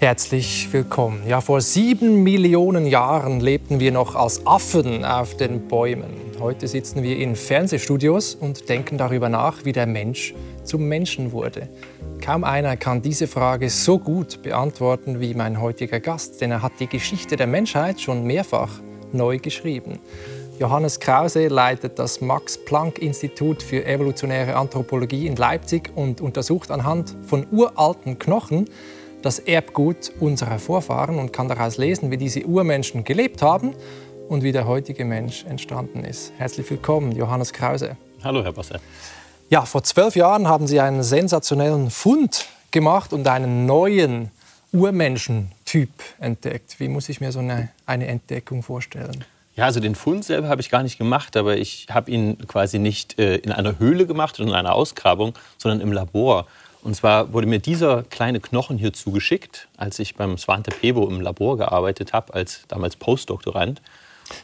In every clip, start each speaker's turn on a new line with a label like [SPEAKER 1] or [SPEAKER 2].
[SPEAKER 1] Herzlich willkommen. Ja, vor sieben Millionen Jahren lebten wir noch als Affen auf den Bäumen. Heute sitzen wir in Fernsehstudios und denken darüber nach, wie der Mensch zum Menschen wurde. Kaum einer kann diese Frage so gut beantworten wie mein heutiger Gast, denn er hat die Geschichte der Menschheit schon mehrfach neu geschrieben. Johannes Krause leitet das Max-Planck-Institut für evolutionäre Anthropologie in Leipzig und untersucht anhand von uralten Knochen, das Erbgut unserer Vorfahren und kann daraus lesen, wie diese Urmenschen gelebt haben und wie der heutige Mensch entstanden ist. Herzlich willkommen, Johannes Krause.
[SPEAKER 2] Hallo, Herr Basser.
[SPEAKER 1] Ja, vor zwölf Jahren haben Sie einen sensationellen Fund gemacht und einen neuen Urmenschentyp entdeckt. Wie muss ich mir so eine, eine Entdeckung vorstellen?
[SPEAKER 2] Ja, also den Fund selber habe ich gar nicht gemacht, aber ich habe ihn quasi nicht äh, in einer Höhle gemacht oder in einer Ausgrabung, sondern im Labor. Und zwar wurde mir dieser kleine Knochen hier zugeschickt, als ich beim Svante Pebo im Labor gearbeitet habe, als damals Postdoktorand.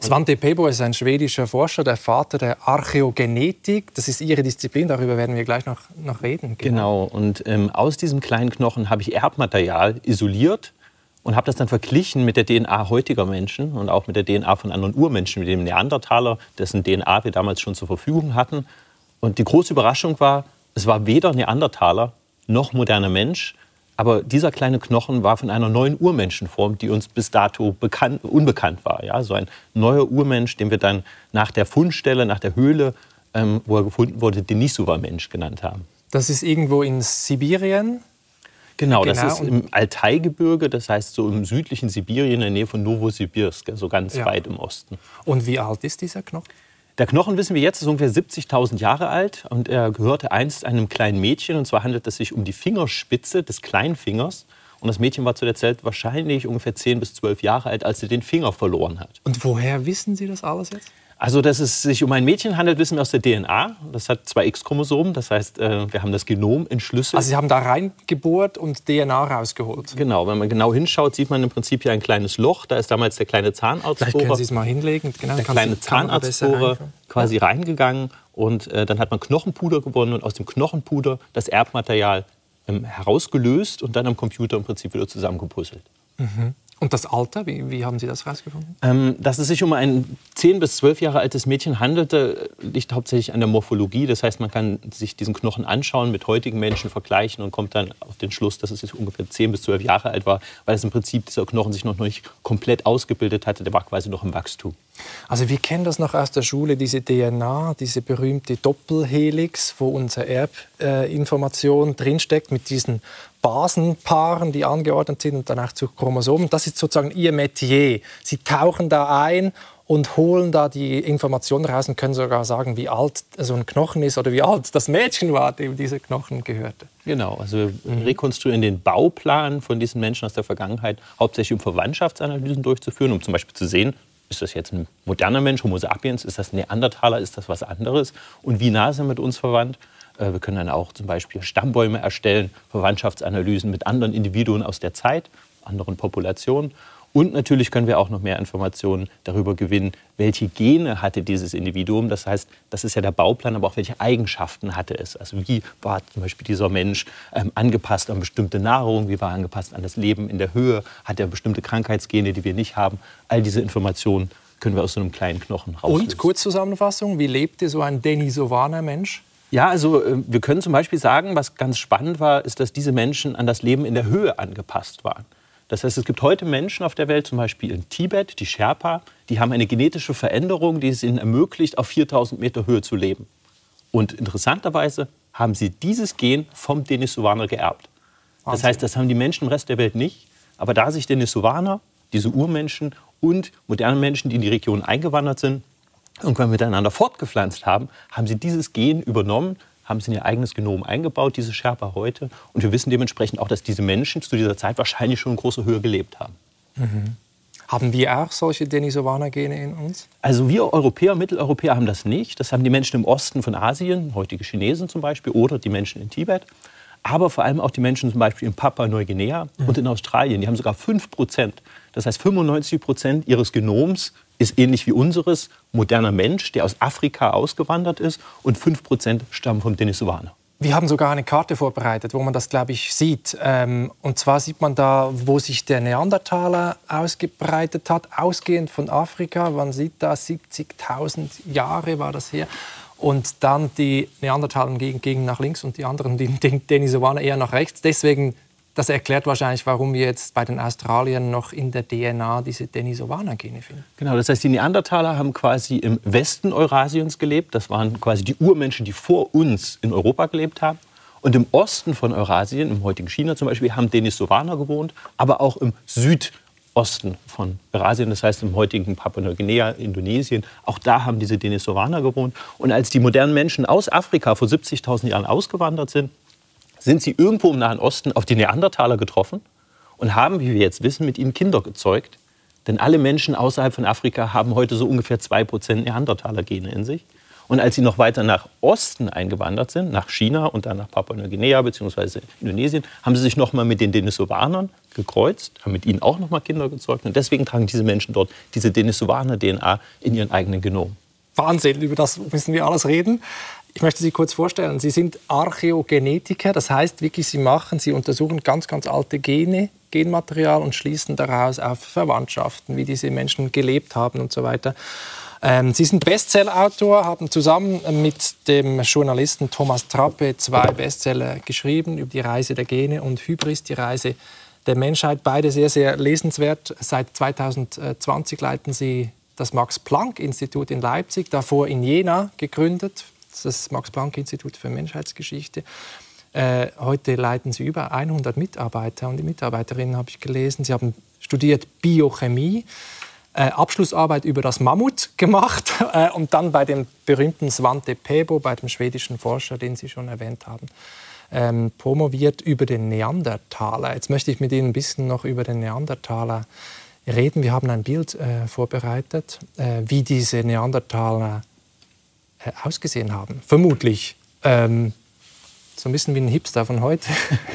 [SPEAKER 1] Svante Pebo ist ein schwedischer Forscher, der Vater der Archäogenetik. Das ist Ihre Disziplin, darüber werden wir gleich noch, noch reden.
[SPEAKER 2] Genau, und ähm, aus diesem kleinen Knochen habe ich Erbmaterial isoliert und habe das dann verglichen mit der DNA heutiger Menschen und auch mit der DNA von anderen Urmenschen, mit dem Neandertaler, dessen DNA wir damals schon zur Verfügung hatten. Und die große Überraschung war, es war weder Neandertaler noch moderner Mensch. Aber dieser kleine Knochen war von einer neuen Urmenschenform, die uns bis dato bekannt, unbekannt war. Ja? So ein neuer Urmensch, den wir dann nach der Fundstelle, nach der Höhle, ähm, wo er gefunden wurde, Denisova-Mensch genannt haben.
[SPEAKER 1] Das ist irgendwo in Sibirien?
[SPEAKER 2] Genau, genau, das ist im Altaigebirge, das heißt so im südlichen Sibirien in der Nähe von Novosibirsk, so ganz ja. weit im Osten.
[SPEAKER 1] Und wie alt ist dieser Knochen?
[SPEAKER 2] Der Knochen, wissen wir jetzt, ist ungefähr 70.000 Jahre alt und er gehörte einst einem kleinen Mädchen. Und zwar handelt es sich um die Fingerspitze des kleinen Fingers. Und das Mädchen war zu der Zeit wahrscheinlich ungefähr 10 bis 12 Jahre alt, als sie den Finger verloren hat.
[SPEAKER 1] Und woher wissen Sie das alles jetzt?
[SPEAKER 2] Also, dass es sich um ein Mädchen handelt, wissen wir aus der DNA. Das hat zwei X-Chromosomen, das heißt, äh, wir haben das Genom entschlüsselt.
[SPEAKER 1] Also Sie haben da reingebohrt und DNA rausgeholt?
[SPEAKER 2] Genau, wenn man genau hinschaut, sieht man im Prinzip hier ein kleines Loch. Da ist damals der kleine Zahnarztbohrer.
[SPEAKER 1] Vielleicht können Sie es mal hinlegen.
[SPEAKER 2] Genau, der kleine Zahnarztbohrer quasi reingegangen und äh, dann hat man Knochenpuder gewonnen und aus dem Knochenpuder das Erbmaterial ähm, herausgelöst und dann am Computer im Prinzip wieder zusammengepuzzelt.
[SPEAKER 1] Mhm. Und das Alter, wie, wie haben Sie das herausgefunden?
[SPEAKER 2] Ähm, dass es sich um ein 10 bis 12 Jahre altes Mädchen handelte, liegt hauptsächlich an der Morphologie. Das heißt, man kann sich diesen Knochen anschauen, mit heutigen Menschen vergleichen und kommt dann auf den Schluss, dass es ungefähr 10 bis 12 Jahre alt war, weil es im Prinzip dieser Knochen sich noch nicht komplett ausgebildet hatte. Der war quasi noch im Wachstum.
[SPEAKER 1] Also wir kennen das noch aus der Schule, diese DNA, diese berühmte Doppelhelix, wo unsere Erbinformation äh, drinsteckt mit diesen Basenpaaren, die angeordnet sind und danach zu Chromosomen. Das ist sozusagen ihr Metier. Sie tauchen da ein und holen da die Informationen raus und können sogar sagen, wie alt so ein Knochen ist oder wie alt das Mädchen war, dem dieser Knochen gehörte.
[SPEAKER 2] Genau, also wir mhm. rekonstruieren den Bauplan von diesen Menschen aus der Vergangenheit, hauptsächlich um Verwandtschaftsanalysen durchzuführen, um zum Beispiel zu sehen, ist das jetzt ein moderner Mensch, Homo sapiens, ist das ein Neandertaler, ist das was anderes und wie nah sind wir mit uns verwandt. Äh, wir können dann auch zum Beispiel Stammbäume erstellen, Verwandtschaftsanalysen mit anderen Individuen aus der Zeit, anderen Populationen. Und natürlich können wir auch noch mehr Informationen darüber gewinnen, welche Gene hatte dieses Individuum. Das heißt, das ist ja der Bauplan, aber auch welche Eigenschaften hatte es. Also wie war zum Beispiel dieser Mensch ähm, angepasst an bestimmte Nahrung, wie war er angepasst an das Leben in der Höhe, hat er bestimmte Krankheitsgene, die wir nicht haben. All diese Informationen können wir aus so einem kleinen Knochen rauslösen.
[SPEAKER 1] Und Kurzzusammenfassung, wie lebte so ein Denisovaner Mensch?
[SPEAKER 2] Ja, also äh, wir können zum Beispiel sagen, was ganz spannend war, ist, dass diese Menschen an das Leben in der Höhe angepasst waren. Das heißt, es gibt heute Menschen auf der Welt, zum Beispiel in Tibet, die Sherpa, die haben eine genetische Veränderung, die es ihnen ermöglicht, auf 4000 Meter Höhe zu leben. Und interessanterweise haben sie dieses Gen vom Denisovaner geerbt. Das heißt, das haben die Menschen im Rest der Welt nicht. Aber da sich Denisovaner, diese Urmenschen und moderne Menschen, die in die Region eingewandert sind, irgendwann miteinander fortgepflanzt haben, haben sie dieses Gen übernommen, haben sie in ihr eigenes Genom eingebaut, diese Sherpa heute. Und wir wissen dementsprechend auch, dass diese Menschen zu dieser Zeit wahrscheinlich schon in großer Höhe gelebt haben.
[SPEAKER 1] Mhm. Haben wir auch solche Denisovaner-Gene in uns?
[SPEAKER 2] Also wir Europäer, Mitteleuropäer haben das nicht. Das haben die Menschen im Osten von Asien, heutige Chinesen zum Beispiel, oder die Menschen in Tibet. Aber vor allem auch die Menschen zum Beispiel in Papua-Neuguinea mhm. und in Australien. Die haben sogar 5 Prozent. Das heißt, 95 Prozent ihres Genoms ist ähnlich wie unseres moderner Mensch, der aus Afrika ausgewandert ist und 5% stammen vom Denisovaner.
[SPEAKER 1] wir haben sogar eine Karte vorbereitet, wo man das, glaube ich, sieht. Ähm, und zwar sieht man da, wo sich der Neandertaler ausgebreitet hat, ausgehend von Afrika. Man sieht da 70.000 Jahre war das her. Und dann die Neandertaler gegen, nach links und die anderen, die, die Denisovaner eher nach rechts. Deswegen das erklärt wahrscheinlich, warum wir jetzt bei den Australiern noch in der DNA diese Denisovaner-Gene finden.
[SPEAKER 2] Genau, das heißt, die Neandertaler haben quasi im Westen Eurasiens gelebt. Das waren quasi die Urmenschen, die vor uns in Europa gelebt haben. Und im Osten von Eurasien, im heutigen China zum Beispiel, haben Denisovaner gewohnt, aber auch im Südosten von Eurasien, das heißt im heutigen Papua-Neuguinea, Indonesien. Auch da haben diese Denisovaner gewohnt. Und als die modernen Menschen aus Afrika vor 70.000 Jahren ausgewandert sind, sind sie irgendwo im Nahen Osten auf die Neandertaler getroffen und haben, wie wir jetzt wissen, mit ihnen Kinder gezeugt. Denn alle Menschen außerhalb von Afrika haben heute so ungefähr 2% Neandertaler-Gene in sich. Und als sie noch weiter nach Osten eingewandert sind, nach China und dann nach Papua-Neuguinea bzw. Indonesien, haben sie sich nochmal mit den Denisovanern gekreuzt, haben mit ihnen auch nochmal Kinder gezeugt. Und deswegen tragen diese Menschen dort diese Denisovaner-DNA in ihren eigenen Genom.
[SPEAKER 1] Wahnsinn, über das müssen wir alles reden. Ich möchte Sie kurz vorstellen. Sie sind Archäogenetiker, das heißt wirklich, Sie machen, Sie untersuchen ganz, ganz alte Gene, Genmaterial und schließen daraus auf Verwandtschaften, wie diese Menschen gelebt haben und so weiter. Ähm, Sie sind Bestsellerautor, haben zusammen mit dem Journalisten Thomas Trappe zwei Bestseller geschrieben über die Reise der Gene und Hybris, die Reise der Menschheit. Beide sehr, sehr lesenswert. Seit 2020 leiten Sie das Max-Planck-Institut in Leipzig, davor in Jena gegründet, das Max-Planck-Institut für Menschheitsgeschichte. Äh, heute leiten Sie über 100 Mitarbeiter und die Mitarbeiterinnen habe ich gelesen. Sie haben studiert Biochemie, äh, Abschlussarbeit über das Mammut gemacht äh, und dann bei dem berühmten Svante Pebo, bei dem schwedischen Forscher, den Sie schon erwähnt haben, ähm, promoviert über den Neandertaler. Jetzt möchte ich mit Ihnen ein bisschen noch über den Neandertaler reden. Wir haben ein Bild äh, vorbereitet, wie diese Neandertaler ausgesehen haben. Vermutlich. Ähm, so ein bisschen wie ein Hipster von heute.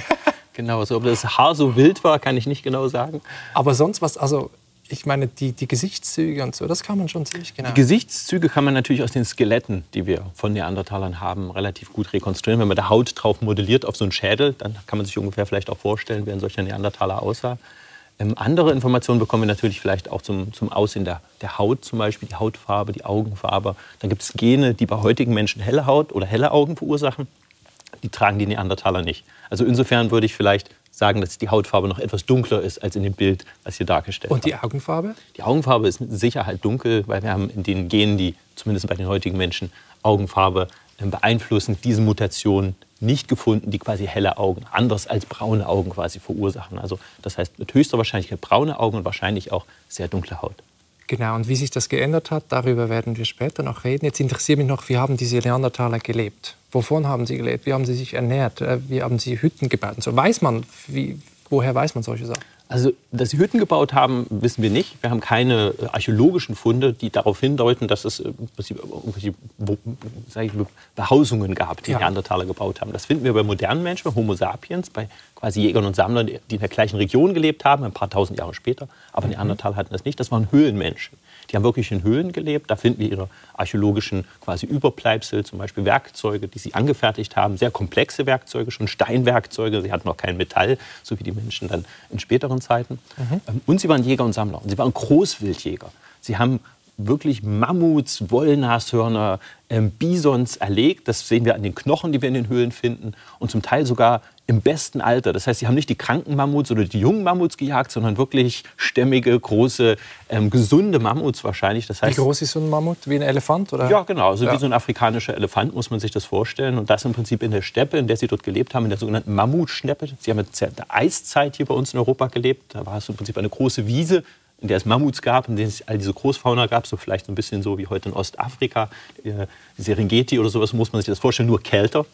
[SPEAKER 2] genau, also ob das Haar so wild war, kann ich nicht genau sagen.
[SPEAKER 1] Aber sonst was, also ich meine, die, die Gesichtszüge und so, das kann man schon ziemlich genau.
[SPEAKER 2] Die Gesichtszüge kann man natürlich aus den Skeletten, die wir von Neandertalern haben, relativ gut rekonstruieren. Wenn man da Haut drauf modelliert auf so einen Schädel, dann kann man sich ungefähr vielleicht auch vorstellen, wie ein solcher Neandertaler aussah. Ähm, andere Informationen bekommen wir natürlich vielleicht auch zum, zum Aussehen der, der Haut, zum Beispiel die Hautfarbe, die Augenfarbe. Dann gibt es Gene, die bei heutigen Menschen helle Haut oder helle Augen verursachen. Die tragen die Neandertaler nicht. Also insofern würde ich vielleicht sagen, dass die Hautfarbe noch etwas dunkler ist als in dem Bild, was hier dargestellt
[SPEAKER 1] Und die Augenfarbe?
[SPEAKER 2] Die Augenfarbe ist mit Sicherheit dunkel, weil wir haben in den Genen, die zumindest bei den heutigen Menschen Augenfarbe beeinflussen, diese Mutation nicht gefunden, die quasi helle Augen, anders als braune Augen quasi verursachen. Also das heißt mit höchster Wahrscheinlichkeit braune Augen und wahrscheinlich auch sehr dunkle Haut.
[SPEAKER 1] Genau, und wie sich das geändert hat, darüber werden wir später noch reden. Jetzt interessiert mich noch, wie haben diese Neandertaler gelebt? Wovon haben sie gelebt? Wie haben sie sich ernährt? Äh, wie haben sie Hütten gebaut? So weiß man, wie, woher weiß man solche Sachen?
[SPEAKER 2] Also, dass sie Hütten gebaut haben, wissen wir nicht. Wir haben keine äh, archäologischen Funde, die darauf hindeuten, dass es äh, irgendwelche Behausungen gab, die ja. Neandertaler gebaut haben. Das finden wir bei modernen Menschen, bei Homo sapiens, bei quasi Jägern und Sammlern, die in der gleichen Region gelebt haben, ein paar tausend Jahre später. Aber mhm. Neandertaler hatten das nicht. Das waren Höhlenmenschen. Die haben wirklich in Höhlen gelebt. Da finden wir ihre archäologischen quasi Überbleibsel, zum Beispiel Werkzeuge, die sie angefertigt haben, sehr komplexe Werkzeuge, schon Steinwerkzeuge. Sie hatten noch kein Metall, so wie die Menschen dann in späteren Zeiten. Mhm. Ähm, und sie waren Jäger und Sammler. Und sie waren Großwildjäger. Sie haben wirklich Mammuts, Wollnashörner, ähm, Bisons erlegt. Das sehen wir an den Knochen, die wir in den Höhlen finden. Und zum Teil sogar im besten Alter. Das heißt, sie haben nicht die kranken Mammuts oder die jungen Mammuts gejagt, sondern wirklich stämmige, große, ähm, gesunde Mammuts wahrscheinlich. Das heißt,
[SPEAKER 1] wie groß ist so ein Mammut? Wie ein Elefant? Oder?
[SPEAKER 2] Ja, genau. Also ja. wie so ein afrikanischer Elefant muss man sich das vorstellen. Und das im Prinzip in der Steppe, in der sie dort gelebt haben, in der sogenannten Mammutschneppe. Sie haben in der Eiszeit hier bei uns in Europa gelebt. Da war es im Prinzip eine große Wiese in der es Mammuts gab, in der es all diese Großfauna gab, so vielleicht so ein bisschen so wie heute in Ostafrika, äh, Serengeti oder sowas, muss man sich das vorstellen, nur kälter.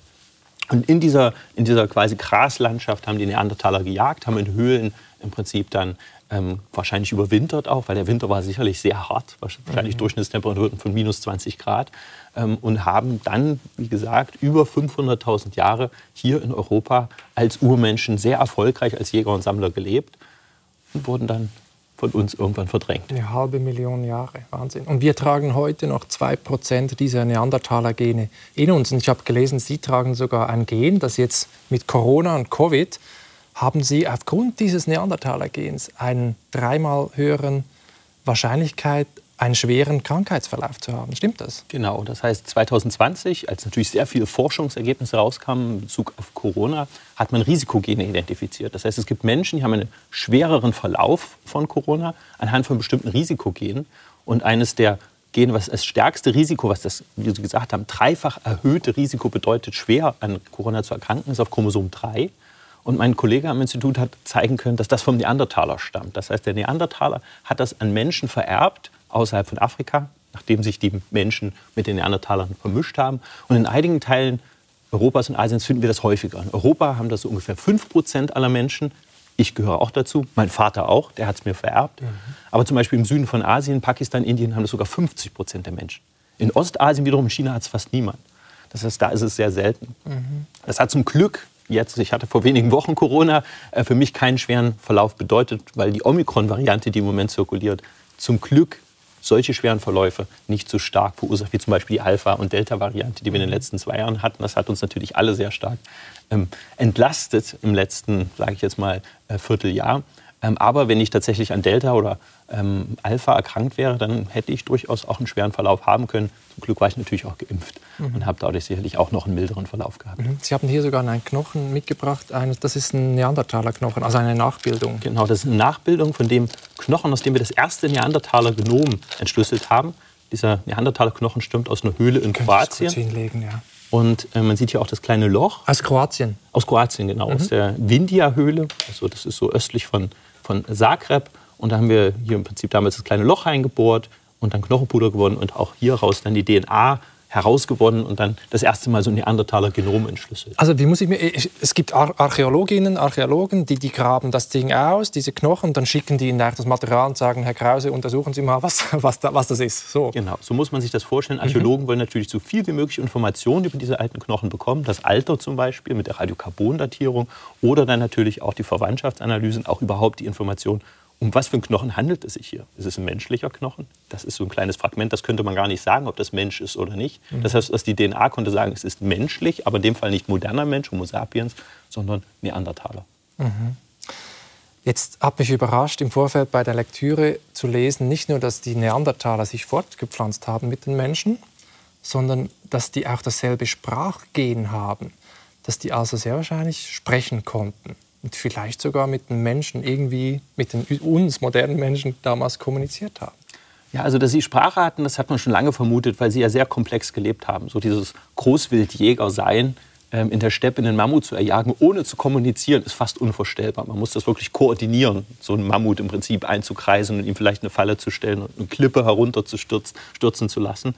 [SPEAKER 2] Und in dieser, in dieser quasi Graslandschaft haben die Neandertaler gejagt, haben in Höhlen im Prinzip dann ähm, wahrscheinlich überwintert auch, weil der Winter war sicherlich sehr hart, wahrscheinlich mhm. Durchschnittstemperaturen von minus 20 Grad ähm, und haben dann, wie gesagt, über 500.000 Jahre hier in Europa als Urmenschen sehr erfolgreich als Jäger und Sammler gelebt und wurden dann von uns irgendwann verdrängt.
[SPEAKER 1] Eine halbe Million Jahre, Wahnsinn. Und wir tragen heute noch 2% dieser Neandertaler-Gene in uns. Und ich habe gelesen, Sie tragen sogar ein Gen, das jetzt mit Corona und Covid haben Sie aufgrund dieses Neandertaler-Gens einen dreimal höheren Wahrscheinlichkeit einen schweren Krankheitsverlauf zu haben. Stimmt das?
[SPEAKER 2] Genau. Das heißt, 2020, als natürlich sehr viele Forschungsergebnisse rauskamen in Bezug auf Corona, hat man Risikogene identifiziert. Das heißt, es gibt Menschen, die haben einen schwereren Verlauf von Corona anhand von bestimmten Risikogenen. Und eines der Gene, was das stärkste Risiko, was das, wie Sie gesagt haben, dreifach erhöhte Risiko bedeutet, schwer an Corona zu erkranken, ist auf Chromosom 3. Und mein Kollege am Institut hat zeigen können, dass das vom Neandertaler stammt. Das heißt, der Neandertaler hat das an Menschen vererbt, außerhalb von Afrika, nachdem sich die Menschen mit den Neandertalern vermischt haben. Und in einigen Teilen Europas und Asiens finden wir das häufiger. In Europa haben das so ungefähr 5 Prozent aller Menschen. Ich gehöre auch dazu, mein Vater auch, der hat es mir vererbt. Mhm. Aber zum Beispiel im Süden von Asien, Pakistan, Indien haben das sogar 50 Prozent der Menschen. In Ostasien wiederum, in China hat es fast niemand. Das heißt, da ist es sehr selten. Mhm. Das hat zum Glück jetzt, ich hatte vor wenigen Wochen Corona, äh, für mich keinen schweren Verlauf bedeutet, weil die Omikron-Variante, die im Moment zirkuliert, zum Glück solche schweren Verläufe nicht so stark verursacht wie zum Beispiel die Alpha- und Delta-Variante, die wir in den letzten zwei Jahren hatten. Das hat uns natürlich alle sehr stark ähm, entlastet im letzten, sage ich jetzt mal, äh, Vierteljahr. Ähm, aber wenn ich tatsächlich an Delta oder ähm, Alpha erkrankt wäre, dann hätte ich durchaus auch einen schweren Verlauf haben können. Zum Glück war ich natürlich auch geimpft mhm. und habe dadurch sicherlich auch noch einen milderen Verlauf gehabt. Mhm.
[SPEAKER 1] Sie haben hier sogar einen Knochen mitgebracht. das ist ein Neandertaler-Knochen, also eine Nachbildung.
[SPEAKER 2] Genau, das ist eine Nachbildung von dem Knochen, aus dem wir das erste Neandertaler-Genom entschlüsselt haben. Dieser Neandertaler-Knochen stammt aus einer Höhle in Kroatien.
[SPEAKER 1] Hinlegen, ja.
[SPEAKER 2] Und äh, man sieht hier auch das kleine Loch.
[SPEAKER 1] Aus Kroatien?
[SPEAKER 2] Aus Kroatien, genau. Mhm. Aus der Windia-Höhle. Also das ist so östlich von, von Zagreb. Und da haben wir hier im Prinzip damals das kleine Loch eingebohrt und dann Knochenpuder gewonnen und auch hier raus dann die DNA herausgewonnen und dann das erste Mal so ein Neandertaler Genom entschlüsselt.
[SPEAKER 1] Also wie muss ich mir, es gibt Archäologinnen, Archäologen, die, die graben das Ding aus, diese Knochen, dann schicken die ihnen das Material und sagen, Herr Krause, untersuchen Sie mal, was, was, da, was das ist. So.
[SPEAKER 2] Genau, so muss man sich das vorstellen. Archäologen mhm. wollen natürlich so viel wie möglich Informationen über diese alten Knochen bekommen, das Alter zum Beispiel mit der Radiokarbondatierung oder dann natürlich auch die Verwandtschaftsanalysen, auch überhaupt die Information um was für einen Knochen handelt es sich hier? Ist es ein menschlicher Knochen? Das ist so ein kleines Fragment, das könnte man gar nicht sagen, ob das Mensch ist oder nicht. Mhm. Das heißt, dass die DNA konnte sagen, es ist menschlich, aber in dem Fall nicht moderner Mensch, Homo sapiens, sondern Neandertaler. Mhm.
[SPEAKER 1] Jetzt hat mich überrascht, im Vorfeld bei der Lektüre zu lesen, nicht nur, dass die Neandertaler sich fortgepflanzt haben mit den Menschen, sondern dass die auch dasselbe Sprachgen haben, dass die also sehr wahrscheinlich sprechen konnten und vielleicht sogar mit den Menschen irgendwie, mit den uns modernen Menschen damals kommuniziert haben.
[SPEAKER 2] Ja, also dass sie Sprache hatten, das hat man schon lange vermutet, weil sie ja sehr komplex gelebt haben. So dieses Großwildjäger sein, in der Steppe einen Mammut zu erjagen, ohne zu kommunizieren, ist fast unvorstellbar. Man muss das wirklich koordinieren, so einen Mammut im Prinzip einzukreisen und ihm vielleicht eine Falle zu stellen und eine Klippe herunterzustürzen zu lassen.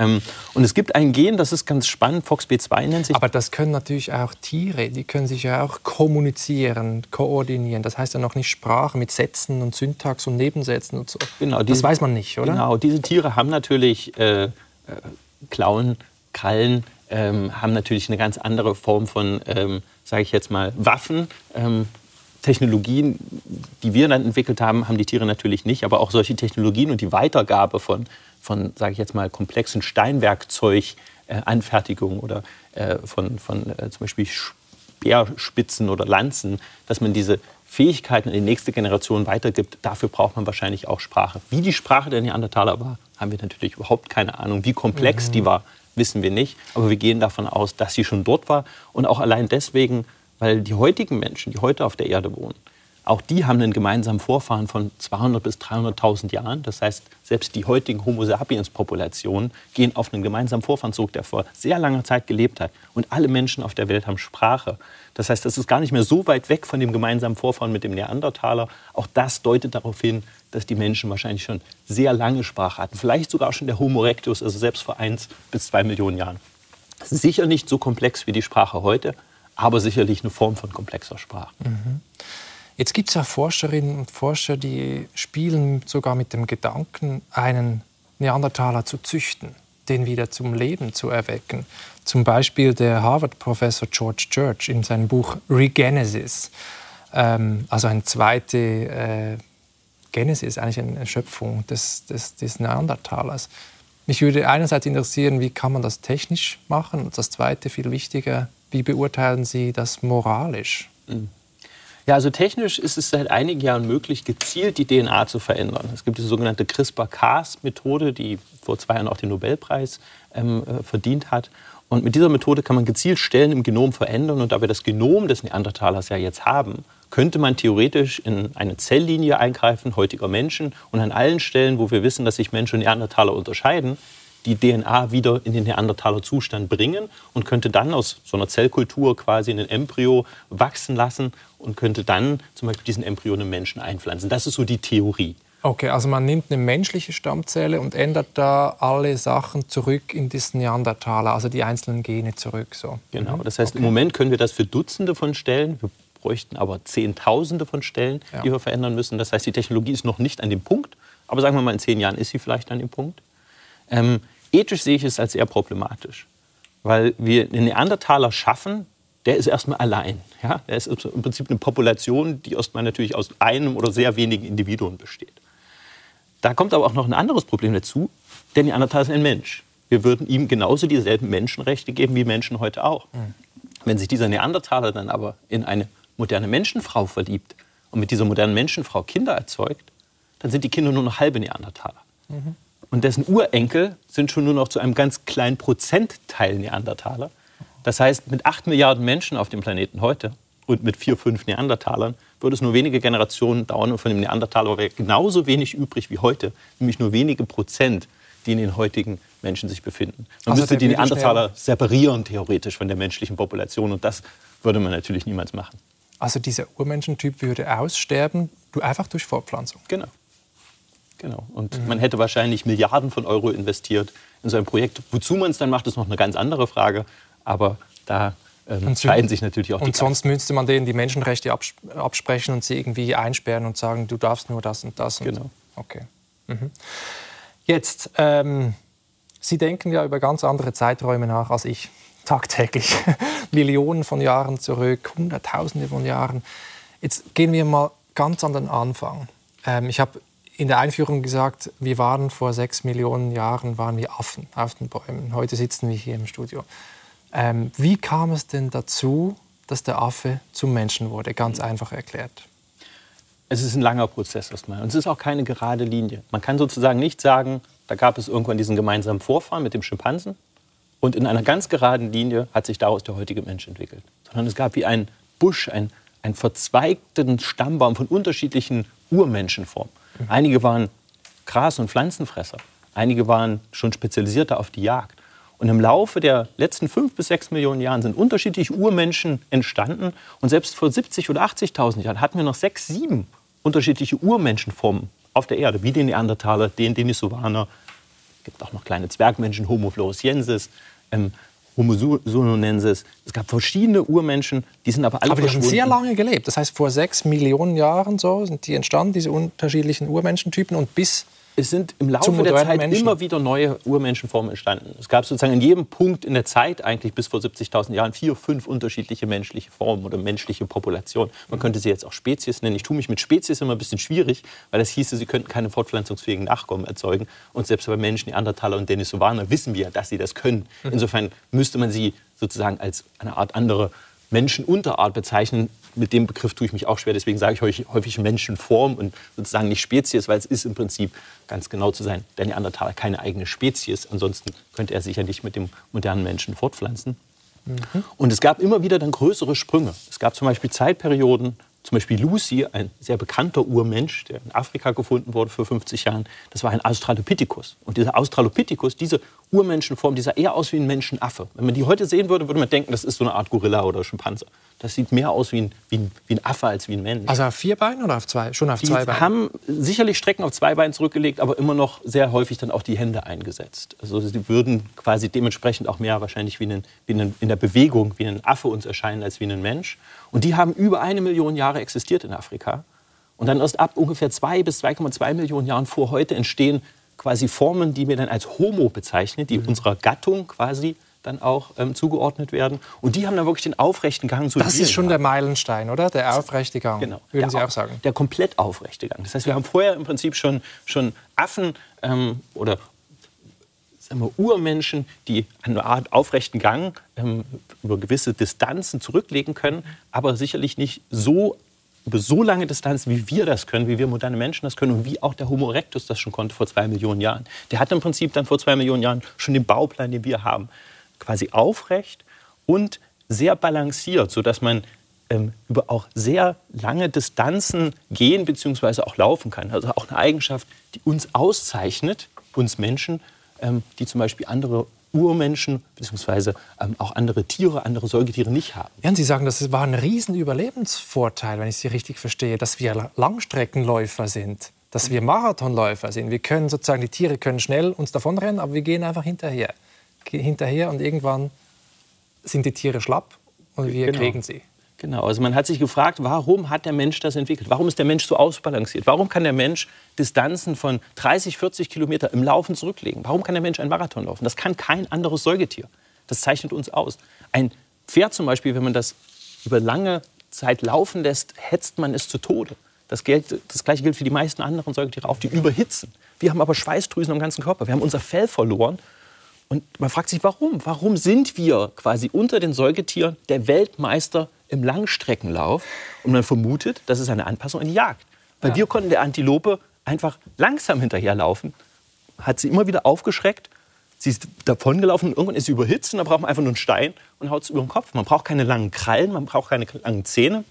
[SPEAKER 2] Ähm, und es gibt ein Gen, das ist ganz spannend, FOXP2 nennt sich.
[SPEAKER 1] Aber das können natürlich auch Tiere, die können sich ja auch kommunizieren, koordinieren. Das heißt ja noch nicht Sprache mit Sätzen und Syntax und Nebensätzen und so. Genau, diese, das weiß man nicht, oder?
[SPEAKER 2] Genau, diese Tiere haben natürlich äh, äh, Klauen, Krallen, ähm, haben natürlich eine ganz andere Form von, ähm, sage ich jetzt mal, Waffen. Ähm, Technologien, die wir dann entwickelt haben, haben die Tiere natürlich nicht, aber auch solche Technologien und die Weitergabe von, von sage ich jetzt mal, komplexen Steinwerkzeuganfertigungen äh, oder äh, von, von äh, zum Beispiel Speerspitzen oder Lanzen, dass man diese Fähigkeiten in die nächste Generation weitergibt, dafür braucht man wahrscheinlich auch Sprache. Wie die Sprache der Neandertaler war, haben wir natürlich überhaupt keine Ahnung. Wie komplex mhm. die war, wissen wir nicht. Aber wir gehen davon aus, dass sie schon dort war. Und auch allein deswegen, weil die heutigen Menschen, die heute auf der Erde wohnen, auch die haben einen gemeinsamen Vorfahren von 200 bis 300.000 Jahren. Das heißt, selbst die heutigen Homo sapiens-Populationen gehen auf einen gemeinsamen Vorfahren zurück, der vor sehr langer Zeit gelebt hat. Und alle Menschen auf der Welt haben Sprache. Das heißt, das ist gar nicht mehr so weit weg von dem gemeinsamen Vorfahren mit dem Neandertaler. Auch das deutet darauf hin, dass die Menschen wahrscheinlich schon sehr lange Sprache hatten. Vielleicht sogar schon der Homo erectus, also selbst vor 1 bis 2 Millionen Jahren. Sicher nicht so komplex wie die Sprache heute, aber sicherlich eine Form von komplexer Sprache. Mhm.
[SPEAKER 1] Jetzt gibt es ja Forscherinnen und Forscher, die spielen sogar mit dem Gedanken, einen Neandertaler zu züchten, den wieder zum Leben zu erwecken. Zum Beispiel der Harvard-Professor George Church in seinem Buch Regenesis, ähm, also eine zweite äh, Genesis, eigentlich eine Schöpfung des, des, des Neandertalers. Mich würde einerseits interessieren, wie kann man das technisch machen? Und das Zweite, viel wichtiger, wie beurteilen Sie das moralisch?
[SPEAKER 2] Mhm. Ja, also technisch ist es seit einigen Jahren möglich, gezielt die DNA zu verändern. Es gibt die sogenannte CRISPR-Cas-Methode, die vor zwei Jahren auch den Nobelpreis ähm, äh, verdient hat. Und mit dieser Methode kann man gezielt Stellen im Genom verändern. Und da wir das Genom des Neandertalers ja jetzt haben, könnte man theoretisch in eine Zelllinie eingreifen, heutiger Menschen, und an allen Stellen, wo wir wissen, dass sich Mensch und Neandertaler unterscheiden, die DNA wieder in den Neandertaler Zustand bringen und könnte dann aus so einer Zellkultur quasi ein Embryo wachsen lassen und könnte dann zum Beispiel diesen Embryo einem Menschen einpflanzen. Das ist so die Theorie.
[SPEAKER 1] Okay, also man nimmt eine menschliche Stammzelle und ändert da alle Sachen zurück in das Neandertaler, also die einzelnen Gene zurück. So.
[SPEAKER 2] Genau, das heißt, okay. im Moment können wir das für Dutzende von Stellen, wir bräuchten aber Zehntausende von Stellen, ja. die wir verändern müssen. Das heißt, die Technologie ist noch nicht an dem Punkt, aber sagen wir mal, in zehn Jahren ist sie vielleicht an dem Punkt. Ähm, ethisch sehe ich es als sehr problematisch, weil wir den Neandertaler schaffen, der ist erstmal allein. Ja? Der ist im Prinzip eine Population, die erstmal natürlich aus einem oder sehr wenigen Individuen besteht. Da kommt aber auch noch ein anderes Problem dazu. Der Neandertaler ist ein Mensch. Wir würden ihm genauso dieselben Menschenrechte geben wie Menschen heute auch. Mhm. Wenn sich dieser Neandertaler dann aber in eine moderne Menschenfrau verliebt und mit dieser modernen Menschenfrau Kinder erzeugt, dann sind die Kinder nur noch halbe Neandertaler. Mhm und dessen Urenkel sind schon nur noch zu einem ganz kleinen Prozentteil Neandertaler. Das heißt, mit acht Milliarden Menschen auf dem Planeten heute und mit vier, fünf Neandertalern würde es nur wenige Generationen dauern und von dem Neandertaler wäre genauso wenig übrig wie heute, nämlich nur wenige Prozent, die in den heutigen Menschen sich befinden. Man also müsste die Neandertaler separieren, theoretisch, von der menschlichen Population und das würde man natürlich niemals machen.
[SPEAKER 1] Also dieser Urmenschentyp würde aussterben, einfach durch Fortpflanzung?
[SPEAKER 2] Genau. Genau. Und mhm. man hätte wahrscheinlich Milliarden von Euro investiert in so ein Projekt. Wozu man es dann macht, ist noch eine ganz andere Frage. Aber da ähm, scheiden sich natürlich auch
[SPEAKER 1] die Und sonst müsste man denen die Menschenrechte absprechen und sie irgendwie einsperren und sagen, du darfst nur das und das. Und
[SPEAKER 2] genau.
[SPEAKER 1] Okay. Mhm. Jetzt, ähm, Sie denken ja über ganz andere Zeiträume nach als ich. Tagtäglich. Millionen von Jahren zurück, Hunderttausende von Jahren. Jetzt gehen wir mal ganz an den Anfang. Ähm, ich habe in der Einführung gesagt, wir waren vor sechs Millionen Jahren waren wir Affen auf den Bäumen. Heute sitzen wir hier im Studio. Ähm, wie kam es denn dazu, dass der Affe zum Menschen wurde? Ganz einfach erklärt.
[SPEAKER 2] Es ist ein langer Prozess erstmal. Und es ist auch keine gerade Linie. Man kann sozusagen nicht sagen, da gab es irgendwann diesen gemeinsamen Vorfahren mit dem Schimpansen und in einer ganz geraden Linie hat sich daraus der heutige Mensch entwickelt. Sondern es gab wie ein Busch, ein, einen verzweigten Stammbaum von unterschiedlichen Urmenschenformen. Einige waren Gras- und Pflanzenfresser. Einige waren schon spezialisierter auf die Jagd. Und im Laufe der letzten fünf bis sechs Millionen Jahren sind unterschiedliche Urmenschen entstanden. Und selbst vor 70 oder 80.000 Jahren hatten wir noch sechs, sieben unterschiedliche Urmenschenformen auf der Erde, wie den Neandertaler, den Denisovaner. Es gibt auch noch kleine Zwergmenschen, Homo floresiensis. Ähm, Homo sononensis. Es gab verschiedene Urmenschen, die sind aber alle
[SPEAKER 1] Aber die haben sehr lange gelebt. Das heißt, vor sechs Millionen Jahren so sind die entstanden, diese unterschiedlichen Urmenschentypen. Und bis
[SPEAKER 2] es sind im Laufe der Zeit Menschen. immer wieder neue Urmenschenformen entstanden. Es gab sozusagen in jedem Punkt in der Zeit, eigentlich bis vor 70.000 Jahren, vier, fünf unterschiedliche menschliche Formen oder menschliche Populationen. Man könnte sie jetzt auch Spezies nennen. Ich tue mich mit Spezies immer ein bisschen schwierig, weil das hieße, sie könnten keine fortpflanzungsfähigen Nachkommen erzeugen. Und selbst bei Menschen, Neandertaler und Denisovaner, wissen wir, dass sie das können. Mhm. Insofern müsste man sie sozusagen als eine Art andere Menschenunterart bezeichnen, mit dem Begriff tue ich mich auch schwer. Deswegen sage ich häufig Menschenform und sozusagen nicht Spezies, weil es ist im Prinzip ganz genau zu sein, der Neandertaler keine eigene Spezies. Ansonsten könnte er sich ja nicht mit dem modernen Menschen fortpflanzen. Mhm. Und es gab immer wieder dann größere Sprünge. Es gab zum Beispiel Zeitperioden, zum Beispiel Lucy, ein sehr bekannter Urmensch, der in Afrika gefunden wurde vor 50 Jahren, das war ein Australopithecus. Und dieser Australopithecus, diese Urmenschenform, die sah eher aus wie ein Menschenaffe. Wenn man die heute sehen würde, würde man denken, das ist so eine Art Gorilla oder Schimpanse. Das sieht mehr aus wie ein, wie ein, wie ein Affe als wie ein Mensch.
[SPEAKER 1] Also auf vier Beinen oder auf zwei? Schon auf
[SPEAKER 2] die
[SPEAKER 1] zwei Beinen?
[SPEAKER 2] haben sicherlich Strecken auf zwei Beinen zurückgelegt, aber immer noch sehr häufig dann auch die Hände eingesetzt. Also sie würden quasi dementsprechend auch mehr wahrscheinlich wie, einen, wie einen, in der Bewegung wie ein Affe uns erscheinen als wie ein Mensch. Und die haben über eine Million Jahre existiert in Afrika. Und dann erst ab ungefähr zwei bis 2,2 Millionen Jahren vor heute entstehen quasi Formen, die wir dann als Homo bezeichnen, die mhm. unserer Gattung quasi dann auch ähm, zugeordnet werden. Und die haben dann wirklich den aufrechten Gang.
[SPEAKER 1] So das ist schon gehabt. der Meilenstein, oder? Der aufrechte Gang,
[SPEAKER 2] genau.
[SPEAKER 1] würden
[SPEAKER 2] der,
[SPEAKER 1] Sie auch sagen?
[SPEAKER 2] Der komplett aufrechte Gang. Das heißt, wir haben vorher im Prinzip schon, schon Affen ähm, oder wir, Urmenschen, die eine Art aufrechten Gang ähm, über gewisse Distanzen zurücklegen können, aber sicherlich nicht so über so lange Distanz, wie wir das können, wie wir moderne Menschen das können und wie auch der Homo erectus das schon konnte vor zwei Millionen Jahren. Der hat im Prinzip dann vor zwei Millionen Jahren schon den Bauplan, den wir haben, quasi aufrecht und sehr balanciert, sodass man ähm, über auch sehr lange Distanzen gehen bzw. auch laufen kann. Also auch eine Eigenschaft, die uns auszeichnet, uns Menschen, die zum Beispiel andere Urmenschen bzw. Ähm, auch andere Tiere, andere Säugetiere nicht haben.
[SPEAKER 1] Ja, und Sie sagen, das war ein riesen Überlebensvorteil, wenn ich Sie richtig verstehe, dass wir Langstreckenläufer sind, dass wir Marathonläufer sind. Wir können sozusagen, die Tiere können schnell uns davonrennen, aber wir gehen einfach hinterher. Hinterher und irgendwann sind die Tiere schlapp und wir genau. kriegen sie.
[SPEAKER 2] Genau, also man hat sich gefragt, warum hat der Mensch das entwickelt? Warum ist der Mensch so ausbalanciert? Warum kann der Mensch Distanzen von 30, 40 Kilometer im Laufen zurücklegen? Warum kann der Mensch einen Marathon laufen? Das kann kein anderes Säugetier. Das zeichnet uns aus. Ein Pferd zum Beispiel, wenn man das über lange Zeit laufen lässt, hetzt man es zu Tode. Das, gilt, das gleiche gilt für die meisten anderen Säugetiere auch, die überhitzen. Wir haben aber Schweißdrüsen am ganzen Körper. Wir haben unser Fell verloren. Und man fragt sich, warum? Warum sind wir quasi unter den Säugetieren der Weltmeister im Langstreckenlauf und man vermutet, das ist eine Anpassung an die Jagd. Weil ja. wir konnten der Antilope einfach langsam hinterherlaufen, hat sie immer wieder aufgeschreckt, sie ist davongelaufen und irgendwann ist sie überhitzt und dann braucht man einfach nur einen Stein und haut es über den Kopf. Man braucht keine langen Krallen, man braucht keine langen Zähne.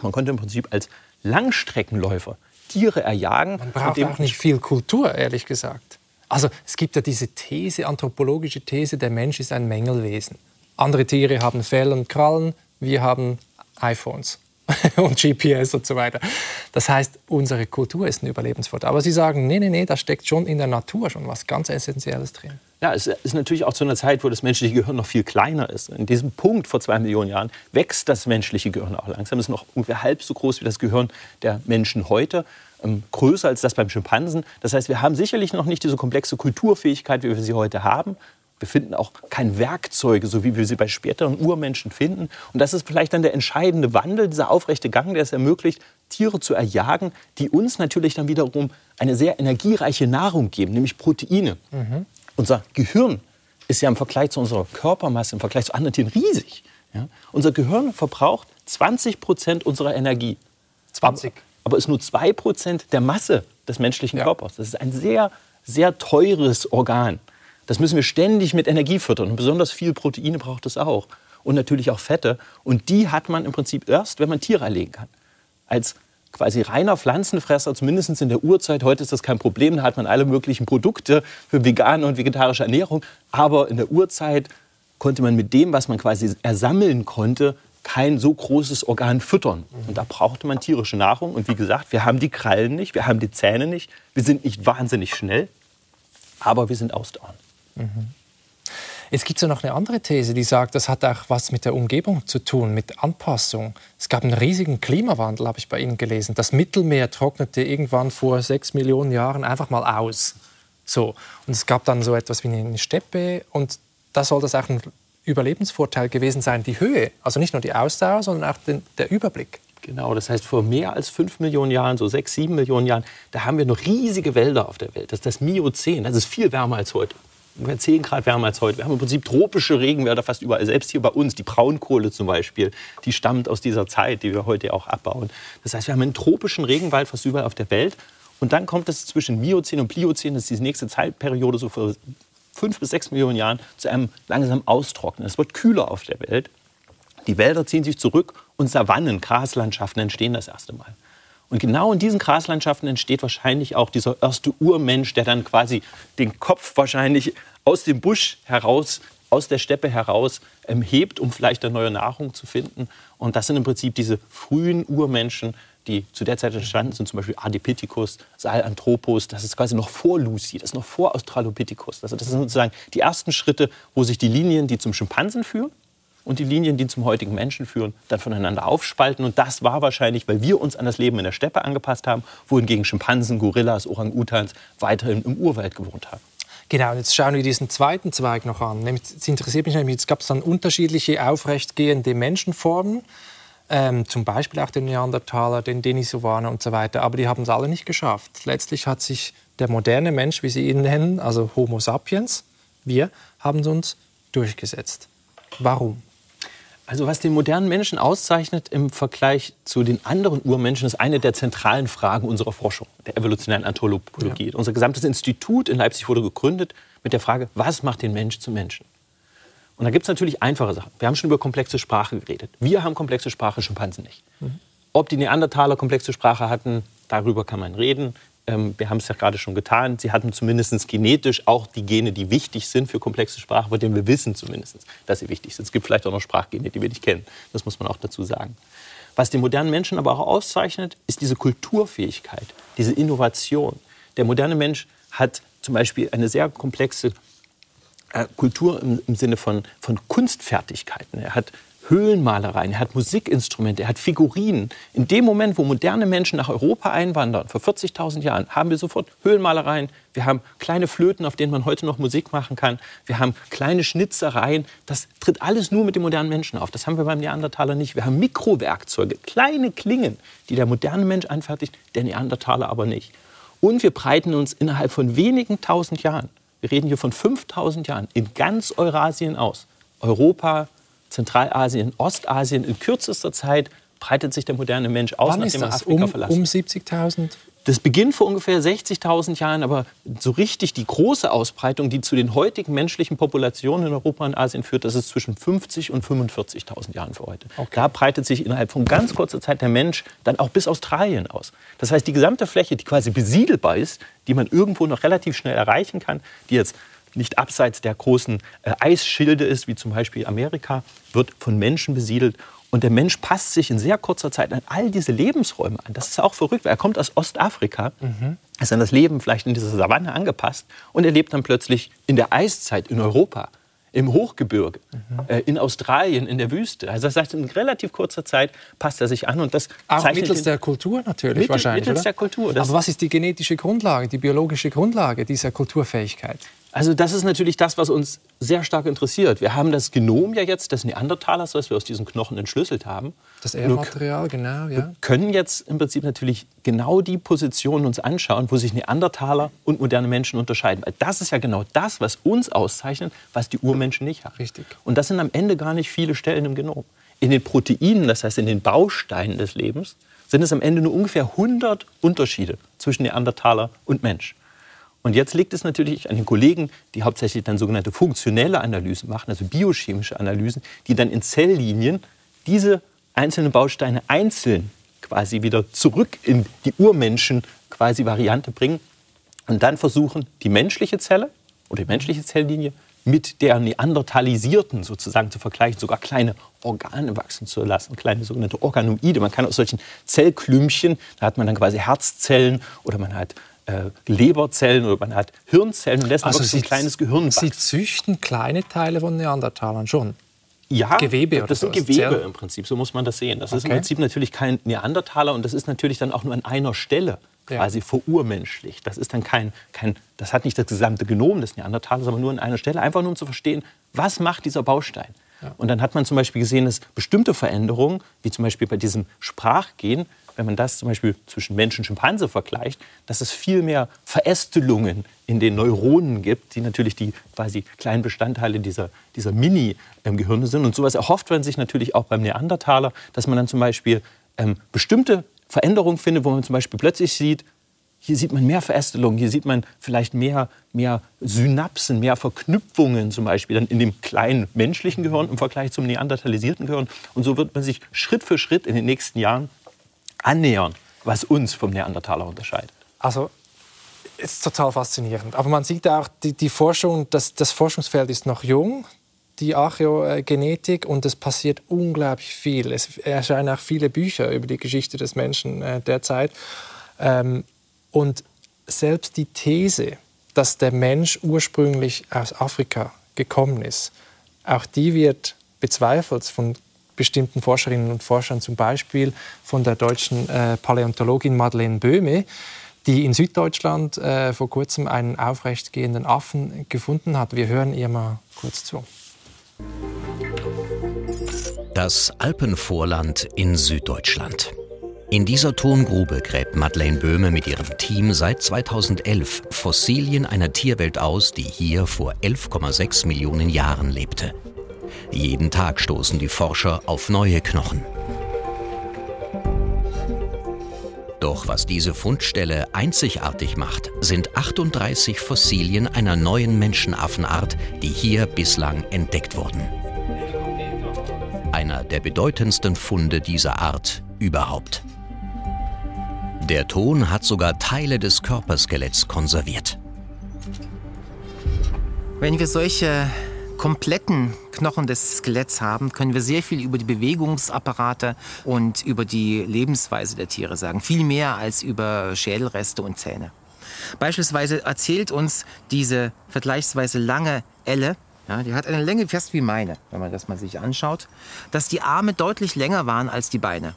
[SPEAKER 2] Man konnte im Prinzip als Langstreckenläufer Tiere erjagen.
[SPEAKER 1] Man braucht auch nicht viel Kultur, ehrlich gesagt. Also es gibt ja diese These, anthropologische These, der Mensch ist ein Mängelwesen. Andere Tiere haben Fell und Krallen, wir haben iPhones und GPS und so weiter. Das heißt, unsere Kultur ist ein Überlebensvorteil. Aber Sie sagen, nee, nee, nee, da steckt schon in der Natur schon was ganz Essentielles drin.
[SPEAKER 2] Ja, es ist natürlich auch zu einer Zeit, wo das menschliche Gehirn noch viel kleiner ist. In diesem Punkt vor zwei Millionen Jahren wächst das menschliche Gehirn auch langsam. Es ist noch ungefähr halb so groß wie das Gehirn der Menschen heute. Ähm, größer als das beim Schimpansen. Das heißt, wir haben sicherlich noch nicht diese komplexe Kulturfähigkeit, wie wir sie heute haben. Wir finden auch keine Werkzeuge, so wie wir sie bei späteren Urmenschen finden. Und das ist vielleicht dann der entscheidende Wandel, dieser aufrechte Gang, der es ermöglicht, Tiere zu erjagen, die uns natürlich dann wiederum eine sehr energiereiche Nahrung geben, nämlich Proteine. Mhm. Unser Gehirn ist ja im Vergleich zu unserer Körpermasse, im Vergleich zu anderen Tieren riesig. Ja? Unser Gehirn verbraucht 20 Prozent unserer Energie.
[SPEAKER 1] 20.
[SPEAKER 2] Aber, aber ist nur 2 Prozent der Masse des menschlichen ja. Körpers. Das ist ein sehr, sehr teures Organ. Das müssen wir ständig mit Energie füttern. Und besonders viel Proteine braucht es auch. Und natürlich auch Fette. Und die hat man im Prinzip erst, wenn man Tiere erlegen kann. Als quasi reiner Pflanzenfresser, zumindest in der Urzeit. Heute ist das kein Problem, da hat man alle möglichen Produkte für vegane und vegetarische Ernährung. Aber in der Urzeit konnte man mit dem, was man quasi ersammeln konnte, kein so großes Organ füttern. Und da brauchte man tierische Nahrung. Und wie gesagt, wir haben die Krallen nicht, wir haben die Zähne nicht, wir sind nicht wahnsinnig schnell, aber wir sind ausdauernd. Mhm.
[SPEAKER 1] Jetzt gibt es ja noch eine andere These, die sagt, das hat auch was mit der Umgebung zu tun, mit Anpassung. Es gab einen riesigen Klimawandel, habe ich bei Ihnen gelesen. Das Mittelmeer trocknete irgendwann vor sechs Millionen Jahren einfach mal aus. So. Und es gab dann so etwas wie eine Steppe und da soll das auch ein Überlebensvorteil gewesen sein, die Höhe. Also nicht nur die Ausdauer, sondern auch den, der Überblick.
[SPEAKER 2] Genau, das heißt, vor mehr als fünf Millionen Jahren, so sechs, sieben Millionen Jahren, da haben wir noch riesige Wälder auf der Welt. Das ist das Miozän, das ist viel wärmer als heute ungefähr 10 Grad wärmer als heute. Wir haben im Prinzip tropische Regenwälder fast überall. Selbst hier bei uns, die Braunkohle zum Beispiel, die stammt aus dieser Zeit, die wir heute auch abbauen. Das heißt, wir haben einen tropischen Regenwald fast überall auf der Welt. Und dann kommt es zwischen Miozän und Pliozän, das ist die nächste Zeitperiode, so vor fünf bis sechs Millionen Jahren, zu einem langsamen Austrocknen. Es wird kühler auf der Welt. Die Wälder ziehen sich zurück und Savannen, Graslandschaften entstehen das erste Mal. Und genau in diesen Graslandschaften entsteht wahrscheinlich auch dieser erste Urmensch, der dann quasi den Kopf wahrscheinlich aus dem Busch heraus, aus der Steppe heraus ähm, hebt, um vielleicht eine neue Nahrung zu finden. Und das sind im Prinzip diese frühen Urmenschen, die zu der Zeit entstanden sind, zum Beispiel Adipithecus, Sahelanthropus, das ist quasi noch vor Lucy, das ist noch vor Australopithecus. Also das sind sozusagen die ersten Schritte, wo sich die Linien, die zum Schimpansen führen, und die Linien, die zum heutigen Menschen führen, dann voneinander aufspalten. Und das war wahrscheinlich, weil wir uns an das Leben in der Steppe angepasst haben, wohingegen Schimpansen, Gorillas, Orang-Utans weiterhin im Urwald gewohnt haben.
[SPEAKER 1] Genau, jetzt schauen wir diesen zweiten Zweig noch an. Es interessiert mich nämlich, jetzt gab es dann unterschiedliche aufrechtgehende Menschenformen, ähm, zum Beispiel auch den Neandertaler, den Denisovaner und so weiter, aber die haben es alle nicht geschafft. Letztlich hat sich der moderne Mensch, wie Sie ihn nennen, also Homo sapiens, wir haben uns durchgesetzt. Warum?
[SPEAKER 2] Also was den modernen Menschen auszeichnet im Vergleich zu den anderen Urmenschen, ist eine der zentralen Fragen unserer Forschung, der evolutionären Anthropologie. Ja. Unser gesamtes Institut in Leipzig wurde gegründet mit der Frage, was macht den Mensch zum Menschen? Und da gibt es natürlich einfache Sachen. Wir haben schon über komplexe Sprache geredet. Wir haben komplexe Sprache, Schimpansen nicht. Mhm. Ob die Neandertaler komplexe Sprache hatten, darüber kann man reden. Ähm, wir haben es ja gerade schon getan, sie hatten zumindest genetisch auch die Gene, die wichtig sind für komplexe Sprache, von denen wir wissen zumindest, dass sie wichtig sind. Es gibt vielleicht auch noch Sprachgene, die wir nicht kennen. Das muss man auch dazu sagen. Was den modernen Menschen aber auch auszeichnet, ist diese Kulturfähigkeit, diese Innovation. Der moderne Mensch hat zum Beispiel eine sehr komplexe äh, Kultur im, im Sinne von, von Kunstfertigkeiten. Er hat Höhlenmalereien, er hat Musikinstrumente, er hat Figurinen. In dem Moment, wo moderne Menschen nach Europa einwandern, vor 40.000 Jahren, haben wir sofort Höhlenmalereien, wir haben kleine Flöten, auf denen man heute noch Musik machen kann, wir haben kleine Schnitzereien. Das tritt alles nur mit dem modernen Menschen auf. Das haben wir beim Neandertaler nicht. Wir haben Mikrowerkzeuge, kleine Klingen, die der moderne Mensch anfertigt, der Neandertaler aber nicht. Und wir breiten uns innerhalb von wenigen tausend Jahren, wir reden hier von 5000 Jahren, in ganz Eurasien aus. Europa, Zentralasien, Ostasien. In kürzester Zeit breitet sich der moderne Mensch aus,
[SPEAKER 1] Wann nachdem er Afrika um, verlassen Um 70.000?
[SPEAKER 2] Das beginnt vor ungefähr 60.000 Jahren, aber so richtig die große Ausbreitung, die zu den heutigen menschlichen Populationen in Europa und Asien führt, das ist zwischen 50 und 45.000 Jahren für heute. Okay. Da breitet sich innerhalb von ganz kurzer Zeit der Mensch dann auch bis Australien aus. Das heißt, die gesamte Fläche, die quasi besiedelbar ist, die man irgendwo noch relativ schnell erreichen kann, die jetzt nicht abseits der großen äh, Eisschilde ist, wie zum Beispiel Amerika, wird von Menschen besiedelt. Und der Mensch passt sich in sehr kurzer Zeit an all diese Lebensräume an. Das ist auch verrückt, weil er kommt aus Ostafrika, mhm. ist an das Leben vielleicht in dieser Savanne angepasst und er lebt dann plötzlich in der Eiszeit in Europa im Hochgebirge, mhm. äh, in Australien, in der Wüste. Also das heißt, in relativ kurzer Zeit passt er sich an und das
[SPEAKER 1] auch mittels der Kultur natürlich
[SPEAKER 2] mittel,
[SPEAKER 1] wahrscheinlich.
[SPEAKER 2] Mittels oder? der Kultur.
[SPEAKER 1] Aber was ist die genetische Grundlage, die biologische Grundlage dieser Kulturfähigkeit?
[SPEAKER 2] Also das ist natürlich das, was uns sehr stark interessiert. Wir haben das Genom ja jetzt des Neandertalers, was wir aus diesen Knochen entschlüsselt haben.
[SPEAKER 1] Das Erbmaterial, genau, ja.
[SPEAKER 2] Wir können jetzt im Prinzip natürlich genau die Positionen uns anschauen, wo sich Neandertaler und moderne Menschen unterscheiden. Weil das ist ja genau das, was uns auszeichnet, was die Urmenschen nicht haben.
[SPEAKER 1] Richtig.
[SPEAKER 2] Und das sind am Ende gar nicht viele Stellen im Genom. In den Proteinen, das heißt in den Bausteinen des Lebens, sind es am Ende nur ungefähr 100 Unterschiede zwischen Neandertaler und Mensch. Und jetzt liegt es natürlich an den Kollegen, die hauptsächlich dann sogenannte funktionelle Analysen machen, also biochemische Analysen, die dann in Zelllinien diese einzelnen Bausteine einzeln quasi wieder zurück in die Urmenschen quasi Variante bringen und dann versuchen, die menschliche Zelle oder die menschliche Zelllinie mit der neandertalisierten sozusagen zu vergleichen, sogar kleine Organe wachsen zu lassen, kleine sogenannte Organoide. Man kann aus solchen Zellklümpchen, da hat man dann quasi Herzzellen oder man hat äh, Leberzellen oder man hat Hirnzellen und lässt also
[SPEAKER 1] Sie,
[SPEAKER 2] ein kleines Gehirn wachsen.
[SPEAKER 1] Sie züchten kleine Teile von Neandertalern schon?
[SPEAKER 2] Ja, Gewebe oder das sind Gewebe im Prinzip, so muss man das sehen. Das okay. ist im Prinzip natürlich kein Neandertaler und das ist natürlich dann auch nur an einer Stelle quasi ja. verurmenschlich. Das ist dann kein, kein, das hat nicht das gesamte Genom des Neandertalers, aber nur an einer Stelle, einfach nur um zu verstehen, was macht dieser Baustein. Ja. Und dann hat man zum Beispiel gesehen, dass bestimmte Veränderungen, wie zum Beispiel bei diesem Sprachgen, wenn man das zum Beispiel zwischen Mensch und Schimpanse vergleicht, dass es viel mehr Verästelungen in den Neuronen gibt, die natürlich die quasi kleinen Bestandteile dieser, dieser Mini-Gehirne sind. Und sowas erhofft man sich natürlich auch beim Neandertaler, dass man dann zum Beispiel ähm, bestimmte Veränderungen findet, wo man zum Beispiel plötzlich sieht, hier sieht man mehr Verästelungen, hier sieht man vielleicht mehr, mehr Synapsen, mehr Verknüpfungen zum Beispiel dann in dem kleinen menschlichen Gehirn im Vergleich zum neandertalisierten Gehirn. Und so wird man sich Schritt für Schritt in den nächsten Jahren annähern, was uns vom Neandertaler unterscheidet.
[SPEAKER 1] Also ist total faszinierend. Aber man sieht auch, die, die Forschung, das, das Forschungsfeld ist noch jung, die Archäogenetik, und es passiert unglaublich viel. Es erscheinen auch viele Bücher über die Geschichte des Menschen äh, derzeit. Ähm, und selbst die These, dass der Mensch ursprünglich aus Afrika gekommen ist, auch die wird bezweifelt von bestimmten Forscherinnen und Forschern, zum Beispiel von der deutschen äh, Paläontologin Madeleine Böhme, die in Süddeutschland äh, vor kurzem einen aufrechtgehenden Affen gefunden hat. Wir hören ihr mal kurz zu.
[SPEAKER 3] Das Alpenvorland in Süddeutschland. In dieser Tongrube gräbt Madeleine Böhme mit ihrem Team seit 2011 Fossilien einer Tierwelt aus, die hier vor 11,6 Millionen Jahren lebte. Jeden Tag stoßen die Forscher auf neue Knochen. Doch was diese Fundstelle einzigartig macht, sind 38 Fossilien einer neuen Menschenaffenart, die hier bislang entdeckt wurden. Einer der bedeutendsten Funde dieser Art überhaupt. Der Ton hat sogar Teile des Körperskeletts konserviert.
[SPEAKER 4] Wenn wir solche kompletten Knochen des Skeletts haben, können wir sehr viel über die Bewegungsapparate und über die Lebensweise der Tiere sagen. Viel mehr als über Schädelreste und Zähne. Beispielsweise erzählt uns diese vergleichsweise lange Elle, ja, die hat eine Länge fast wie meine, wenn man das mal sich anschaut, dass die Arme deutlich länger waren als die Beine.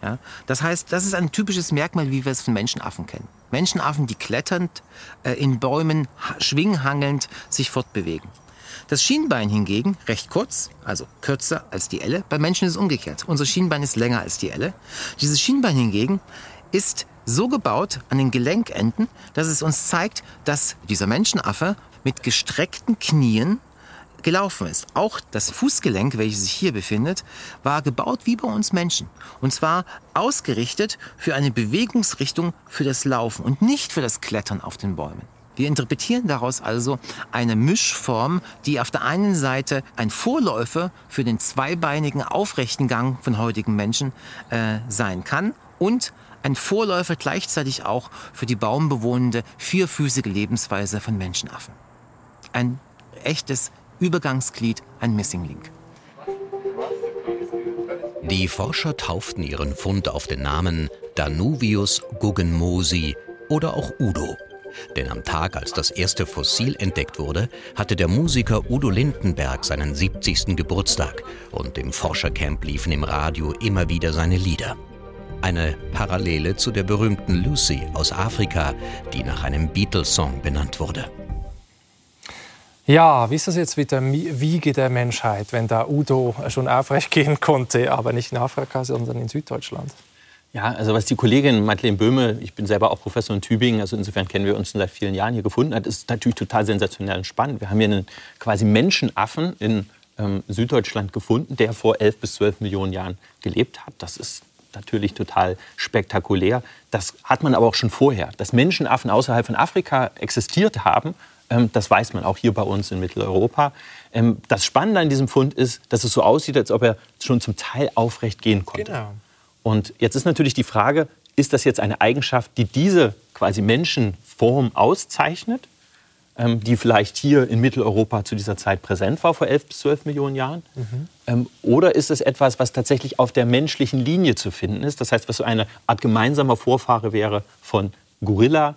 [SPEAKER 4] Ja, das heißt, das ist ein typisches Merkmal, wie wir es von Menschenaffen kennen. Menschenaffen, die kletternd, äh, in Bäumen, schwinghangelnd sich fortbewegen. Das Schienbein hingegen recht kurz, also kürzer als die Elle. Beim Menschen ist es umgekehrt. Unser Schienbein ist länger als die Elle. Dieses Schienbein hingegen ist so gebaut an den Gelenkenden, dass es uns zeigt, dass dieser Menschenaffe mit gestreckten Knien gelaufen ist. Auch das Fußgelenk, welches sich hier befindet, war gebaut wie bei uns Menschen. Und zwar ausgerichtet für eine Bewegungsrichtung für das Laufen und nicht für das Klettern auf den Bäumen. Wir interpretieren daraus also eine Mischform, die auf der einen Seite ein Vorläufer für den zweibeinigen aufrechten Gang von heutigen Menschen äh, sein kann und ein Vorläufer gleichzeitig auch für die baumbewohnende vierfüßige Lebensweise von Menschenaffen. Ein echtes Übergangsglied, ein Missing Link.
[SPEAKER 3] Die Forscher tauften ihren Fund auf den Namen Danuvius guggenmosi oder auch Udo. Denn am Tag, als das erste Fossil entdeckt wurde, hatte der Musiker Udo Lindenberg seinen 70. Geburtstag und im Forschercamp liefen im Radio immer wieder seine Lieder. Eine Parallele zu der berühmten Lucy aus Afrika, die nach einem Beatles-Song benannt wurde.
[SPEAKER 1] Ja, wie ist das jetzt mit der Wiege der Menschheit, wenn da Udo schon aufrecht gehen konnte, aber nicht in Afrika, sondern in Süddeutschland?
[SPEAKER 2] Ja, also was die Kollegin Madeleine Böhme, ich bin selber auch Professor in Tübingen, also insofern kennen wir uns seit vielen Jahren hier gefunden hat, ist natürlich total sensationell und spannend. Wir haben hier einen quasi Menschenaffen in ähm, Süddeutschland gefunden, der vor 11 bis 12 Millionen Jahren gelebt hat. Das ist natürlich total spektakulär. Das hat man aber auch schon vorher. Dass Menschenaffen außerhalb von Afrika existiert haben, ähm, das weiß man auch hier bei uns in Mitteleuropa. Ähm, das Spannende an diesem Fund ist, dass es so aussieht, als ob er schon zum Teil aufrecht gehen konnte. Genau. Und jetzt ist natürlich die Frage, ist das jetzt eine Eigenschaft, die diese quasi Menschenform auszeichnet, ähm, die vielleicht hier in Mitteleuropa zu dieser Zeit präsent war, vor 11 bis 12 Millionen Jahren? Mhm. Ähm, oder ist es etwas, was tatsächlich auf der menschlichen Linie zu finden ist? Das heißt, was so eine Art gemeinsamer Vorfahre wäre von Gorilla,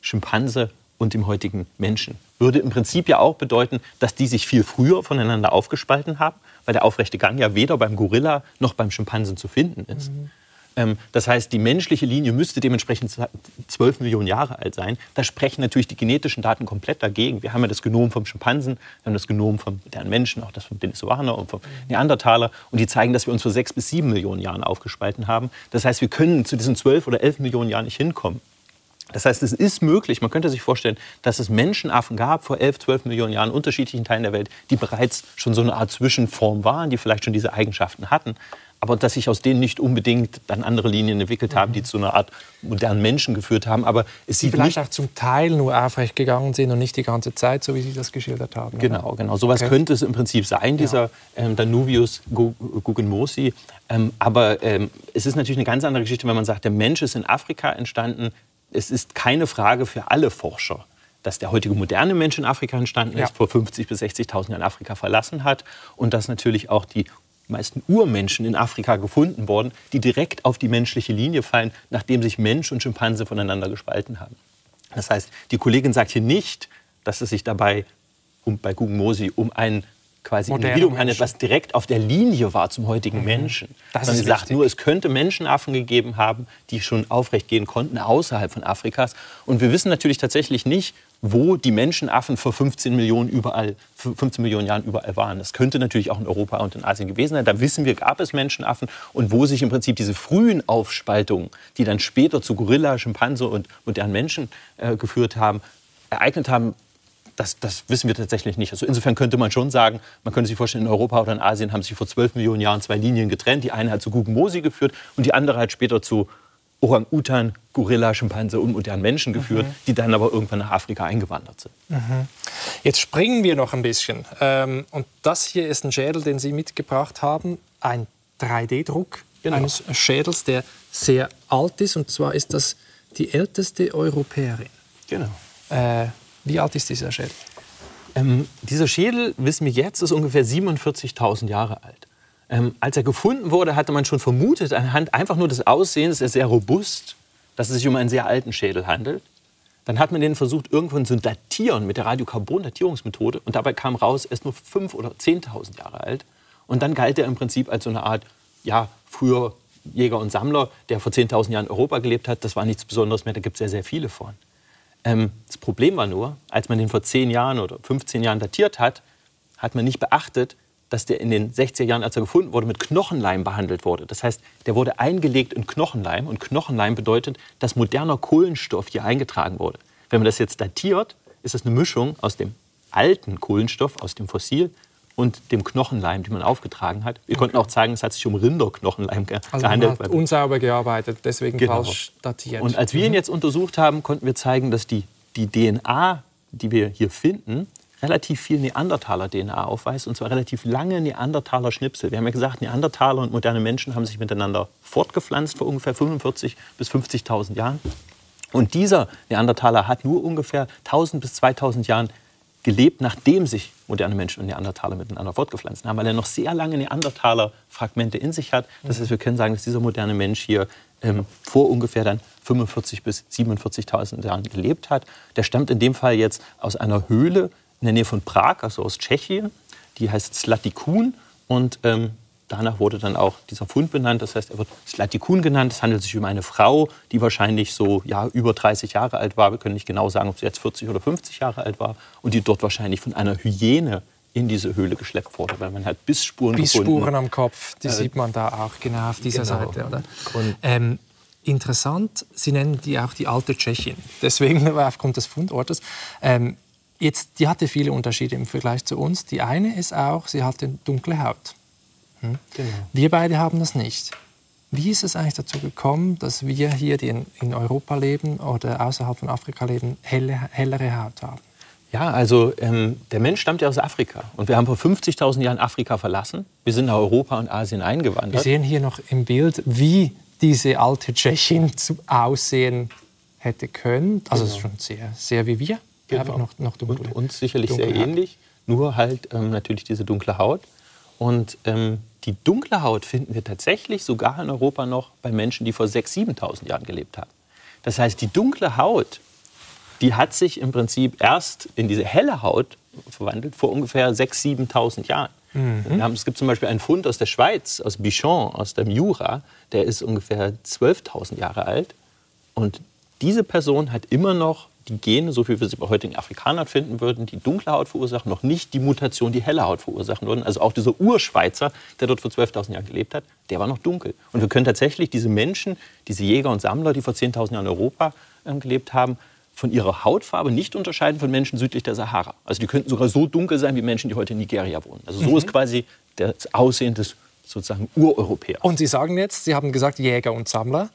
[SPEAKER 2] Schimpanse und dem heutigen Menschen. Würde im Prinzip ja auch bedeuten, dass die sich viel früher voneinander aufgespalten haben weil der aufrechte Gang ja weder beim Gorilla noch beim Schimpansen zu finden ist. Mhm. Ähm, das heißt, die menschliche Linie müsste dementsprechend 12 Millionen Jahre alt sein. Da sprechen natürlich die genetischen Daten komplett dagegen. Wir haben ja das Genom vom Schimpansen, wir haben das Genom von deren Menschen, auch das von Denisovaner und vom Neandertaler. Und die zeigen, dass wir uns vor 6 bis 7 Millionen Jahren aufgespalten haben. Das heißt, wir können zu diesen 12 oder 11 Millionen Jahren nicht hinkommen. Das heißt, es ist möglich, man könnte sich vorstellen, dass es Menschenaffen gab vor 11, 12 Millionen Jahren in unterschiedlichen Teilen der Welt, die bereits schon so eine Art Zwischenform waren, die vielleicht schon diese Eigenschaften hatten. Aber dass sich aus denen nicht unbedingt dann andere Linien entwickelt haben, die zu einer Art modernen Menschen geführt haben. Aber es sieht
[SPEAKER 1] vielleicht auch zum Teil nur aufrecht gegangen sind und nicht die ganze Zeit, so wie Sie das geschildert haben.
[SPEAKER 2] Genau, genau. Sowas okay. könnte es im Prinzip sein, dieser ja. ähm, Danuvius Guggenmosi. Ähm, aber ähm, es ist natürlich eine ganz andere Geschichte, wenn man sagt, der Mensch ist in Afrika entstanden, es ist keine Frage für alle Forscher, dass der heutige moderne Mensch in Afrika entstanden ist, vor 50.000 bis 60.000 Jahren Afrika verlassen hat und dass natürlich auch die meisten Urmenschen in Afrika gefunden wurden, die direkt auf die menschliche Linie fallen, nachdem sich Mensch und Schimpanse voneinander gespalten haben. Das heißt, die Kollegin sagt hier nicht, dass es sich dabei um, bei Guggenmosi um einen quasi
[SPEAKER 1] Moderne
[SPEAKER 2] Individuum handelt, was direkt auf der Linie war zum heutigen Menschen.
[SPEAKER 1] Das
[SPEAKER 2] sie sagt
[SPEAKER 1] wichtig.
[SPEAKER 2] nur, es könnte Menschenaffen gegeben haben, die schon aufrecht gehen konnten außerhalb von Afrikas. Und wir wissen natürlich tatsächlich nicht, wo die Menschenaffen vor 15 Millionen, überall, 15 Millionen Jahren überall waren. Das könnte natürlich auch in Europa und in Asien gewesen sein. Da wissen wir, gab es Menschenaffen. Und wo sich im Prinzip diese frühen Aufspaltungen, die dann später zu Gorilla, Schimpanse und modernen Menschen äh, geführt haben, ereignet haben, das, das wissen wir tatsächlich nicht. Also insofern könnte man schon sagen, man könnte sich vorstellen, in Europa oder in Asien haben sich vor 12 Millionen Jahren zwei Linien getrennt. Die eine hat zu Guggenmosi geführt und die andere hat später zu Orang-Utan, Gorilla, Schimpanse und modernen Menschen geführt, die dann aber irgendwann nach Afrika eingewandert sind.
[SPEAKER 1] Jetzt springen wir noch ein bisschen. Ähm, und das hier ist ein Schädel, den Sie mitgebracht haben. Ein 3D-Druck
[SPEAKER 2] Genau.
[SPEAKER 1] eines Schädels, der sehr alt ist. Und zwar ist das die älteste Europäerin.
[SPEAKER 2] Genau.
[SPEAKER 1] Äh, wie alt ist dieser Schädel?
[SPEAKER 2] Ähm, dieser Schädel, wissen wir jetzt, ist ungefähr 47.000 Jahre alt. Ähm, als er gefunden wurde, hatte man schon vermutet, anhand einfach nur des Aussehens, er sehr robust, dass es sich um einen sehr alten Schädel handelt. Dann hat man den versucht, irgendwann zu datieren mit der Radiokarbon-Datierungsmethode. Und dabei kam raus, er ist nur 5.000 oder 10.000 Jahre alt. Und dann galt er im Prinzip als so eine Art, ja, früher Jäger und Sammler, der vor 10.000 Jahren in Europa gelebt hat. Das war nichts Besonderes mehr, da gibt es sehr, sehr viele von. Ähm, das Problem war nur, als man den vor 10 Jahren oder 15 Jahren datiert hat, hat man nicht beachtet, dass der in den 60er Jahren, als er gefunden wurde, mit Knochenleim behandelt wurde. Das heißt, der wurde eingelegt in Knochenleim und Knochenleim bedeutet, dass moderner Kohlenstoff hier eingetragen wurde. Wenn man das jetzt datiert, ist das eine Mischung aus dem alten Kohlenstoff, aus dem Fossil und dem Knochenleim, den man aufgetragen hat. Wir konnten auch zeigen, es hat sich um Rinderknochenleim ge
[SPEAKER 1] Also man
[SPEAKER 2] gehandelt.
[SPEAKER 1] hat unsauber gearbeitet, deswegen
[SPEAKER 2] Genau.
[SPEAKER 1] falsch datiert.
[SPEAKER 2] Und als wir ihn jetzt untersucht haben, konnten wir zeigen, dass die, die DNA, die wir hier finden, relativ viel Neandertaler-DNA aufweist, und zwar relativ lange Neandertaler-Schnipsel. Wir haben ja gesagt, Neandertaler und moderne Menschen haben sich miteinander fortgepflanzt vor ungefähr 45.000 bis 50.000 Jahren. Und dieser Neandertaler hat nur ungefähr 1000 bis 2000 Jahren gelebt, nachdem sich moderne Menschen und Neandertaler miteinander fortgepflanzt haben, weil er noch sehr lange Neandertaler-Fragmente in sich hat. Das heißt, wir können sagen, dass dieser moderne Mensch hier ähm, vor ungefähr dann 45 bis 47.000 Jahren gelebt hat. Der stammt in dem Fall jetzt aus einer Höhle in der Nähe von Prag, also aus Tschechien. Die heißt Slatikun und ähm, danach wurde dann auch dieser Fund benannt. Das heißt, er wird Slatikun genannt. Es handelt sich um eine Frau, die wahrscheinlich so ja, über 30 Jahre alt war. Wir können nicht genau sagen, ob sie jetzt 40 oder 50 Jahre alt war. Und die dort wahrscheinlich von einer Hyäne in diese Höhle geschleppt wurde, weil man hat Bissspuren gefunden.
[SPEAKER 1] Bissspuren am Kopf, die sieht man da auch genau auf dieser
[SPEAKER 2] genau.
[SPEAKER 1] Seite. Oder? Ähm, interessant, Sie nennen die auch die alte Tschechien, deswegen aufgrund des Fundortes. Ähm, jetzt, die hatte viele Unterschiede im Vergleich zu uns. Die eine ist auch, sie hatte dunkle Haut. Hm?
[SPEAKER 2] Genau.
[SPEAKER 1] Wir beide haben das nicht. Wie ist es eigentlich dazu gekommen, dass wir hier, die in, in Europa leben oder außerhalb von Afrika leben, helle, hellere Haut haben?
[SPEAKER 2] Ja, also ähm, der Mensch stammt ja aus Afrika. Und wir haben vor 50.000 Jahren Afrika verlassen. Wir sind nach Europa und Asien
[SPEAKER 1] Wir
[SPEAKER 2] eingewandert.
[SPEAKER 1] sehen hier noch im Bild, wie diese alte Tschechin zu aussehen hätte können. Also es ist schon sehr, sehr wie wir. Einfach noch, noch dunkler.
[SPEAKER 2] Genau. Und uns sicherlich sehr
[SPEAKER 1] dunkle
[SPEAKER 2] ähnlich, nur halt ähm, natürlich diese dunkle Haut. Und ähm, die dunkle Haut finden wir tatsächlich sogar in Europa noch bei Menschen, die vor 6.000, 7.000 Jahren gelebt haben. Das heißt, die dunkle Haut, die hat sich im Prinzip erst in diese helle Haut verwandelt vor ungefähr 6.000, 7.000 Jahren. Haben, es gibt zum Beispiel einen Fund aus der Schweiz, aus Bichon, aus dem Jura, der ist ungefähr 12.000 Jahre alt. Und diese Person hat immer noch die Gene, so wie wir sie bei heutigen Afrikanern finden würden, die dunkle Haut verursachen, noch nicht die Mutation, die helle Haut verursachen würden. Also auch dieser Urschweizer, der dort vor 12.000 Jahren gelebt hat, der war noch dunkel. Und wir können tatsächlich diese Menschen, diese Jäger und Sammler, die vor 10.000 Jahren in Europa ähm, gelebt haben, von ihrer Hautfarbe nicht unterscheiden von Menschen südlich der Sahara. Also die könnten sogar so dunkel sein wie Menschen, die heute in Nigeria wohnen. Also so ist quasi das Aussehen des sozusagen Ureuropäers.
[SPEAKER 1] Und Sie sagen jetzt, Sie haben gesagt Jäger und Sammler.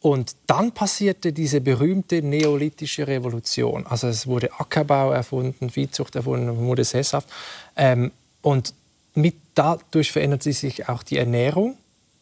[SPEAKER 1] Und dann passierte diese berühmte neolithische Revolution. Also es wurde Ackerbau erfunden, Viehzucht erfunden, wurde sesshaft. Ähm, und mit, dadurch verändert sich auch die Ernährung.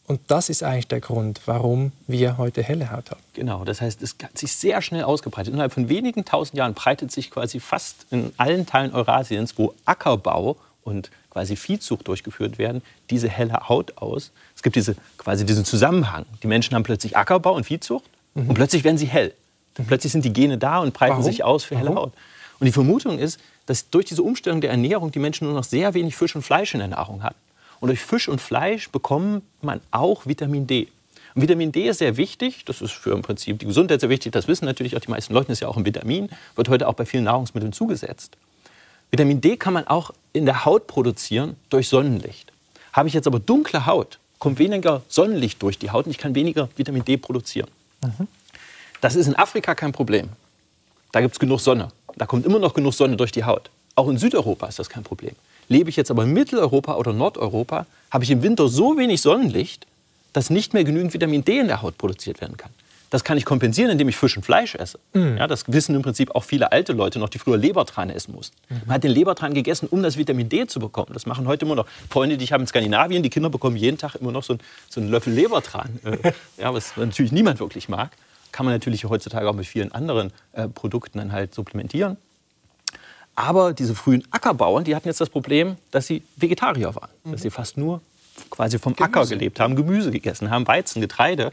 [SPEAKER 1] Und das ist eigentlich der Grund, warum wir heute helle Haut haben.
[SPEAKER 2] Genau, das heißt, es hat sich sehr schnell ausgebreitet. Innerhalb von wenigen tausend Jahren breitet sich quasi fast in allen Teilen Eurasiens, wo Ackerbau und quasi Viehzucht durchgeführt werden, diese helle Haut aus. Es gibt diese, quasi diesen Zusammenhang. Die Menschen haben plötzlich Ackerbau und Viehzucht und plötzlich werden sie hell. Dann plötzlich sind die Gene da und breiten
[SPEAKER 1] Warum?
[SPEAKER 2] sich aus für helle
[SPEAKER 1] Warum?
[SPEAKER 2] Haut. Und die Vermutung ist, dass durch diese Umstellung der Ernährung die Menschen nur noch sehr wenig Fisch und Fleisch in der Nahrung hatten. Und durch Fisch und Fleisch bekommt man auch Vitamin D. Und Vitamin D ist sehr wichtig, das ist für im Prinzip die Gesundheit sehr wichtig, das wissen natürlich auch die meisten Leute, das ist ja auch ein Vitamin, wird heute auch bei vielen Nahrungsmitteln zugesetzt. Vitamin D kann man auch in der Haut produzieren durch Sonnenlicht. Habe ich jetzt aber dunkle Haut, kommt weniger Sonnenlicht durch die Haut und ich kann weniger Vitamin D produzieren. Mhm. Das ist in Afrika kein Problem. Da gibt es genug Sonne. Da kommt immer noch genug Sonne durch die Haut. Auch in Südeuropa ist das kein Problem. Lebe ich jetzt aber in Mitteleuropa oder Nordeuropa, habe ich im Winter so wenig Sonnenlicht, dass nicht mehr genügend Vitamin D in der Haut produziert werden kann. Das kann ich kompensieren, indem ich Fisch und Fleisch esse. Mhm. Ja, das wissen im Prinzip auch viele alte Leute noch, die früher Lebertran essen mussten. Mhm. Man hat den Lebertran gegessen, um das Vitamin D zu bekommen. Das machen heute immer noch Freunde, die ich habe in Skandinavien. Die Kinder bekommen jeden Tag immer noch so, ein, so einen Löffel Lebertran. Äh, ja, was natürlich niemand wirklich mag. Kann man natürlich heutzutage auch mit vielen anderen äh, Produkten dann halt supplementieren. Aber diese frühen Ackerbauern, die hatten jetzt das Problem, dass sie Vegetarier waren. Mhm. Dass sie fast nur quasi vom Gemüse. Acker gelebt haben, Gemüse gegessen haben, Weizen, Getreide.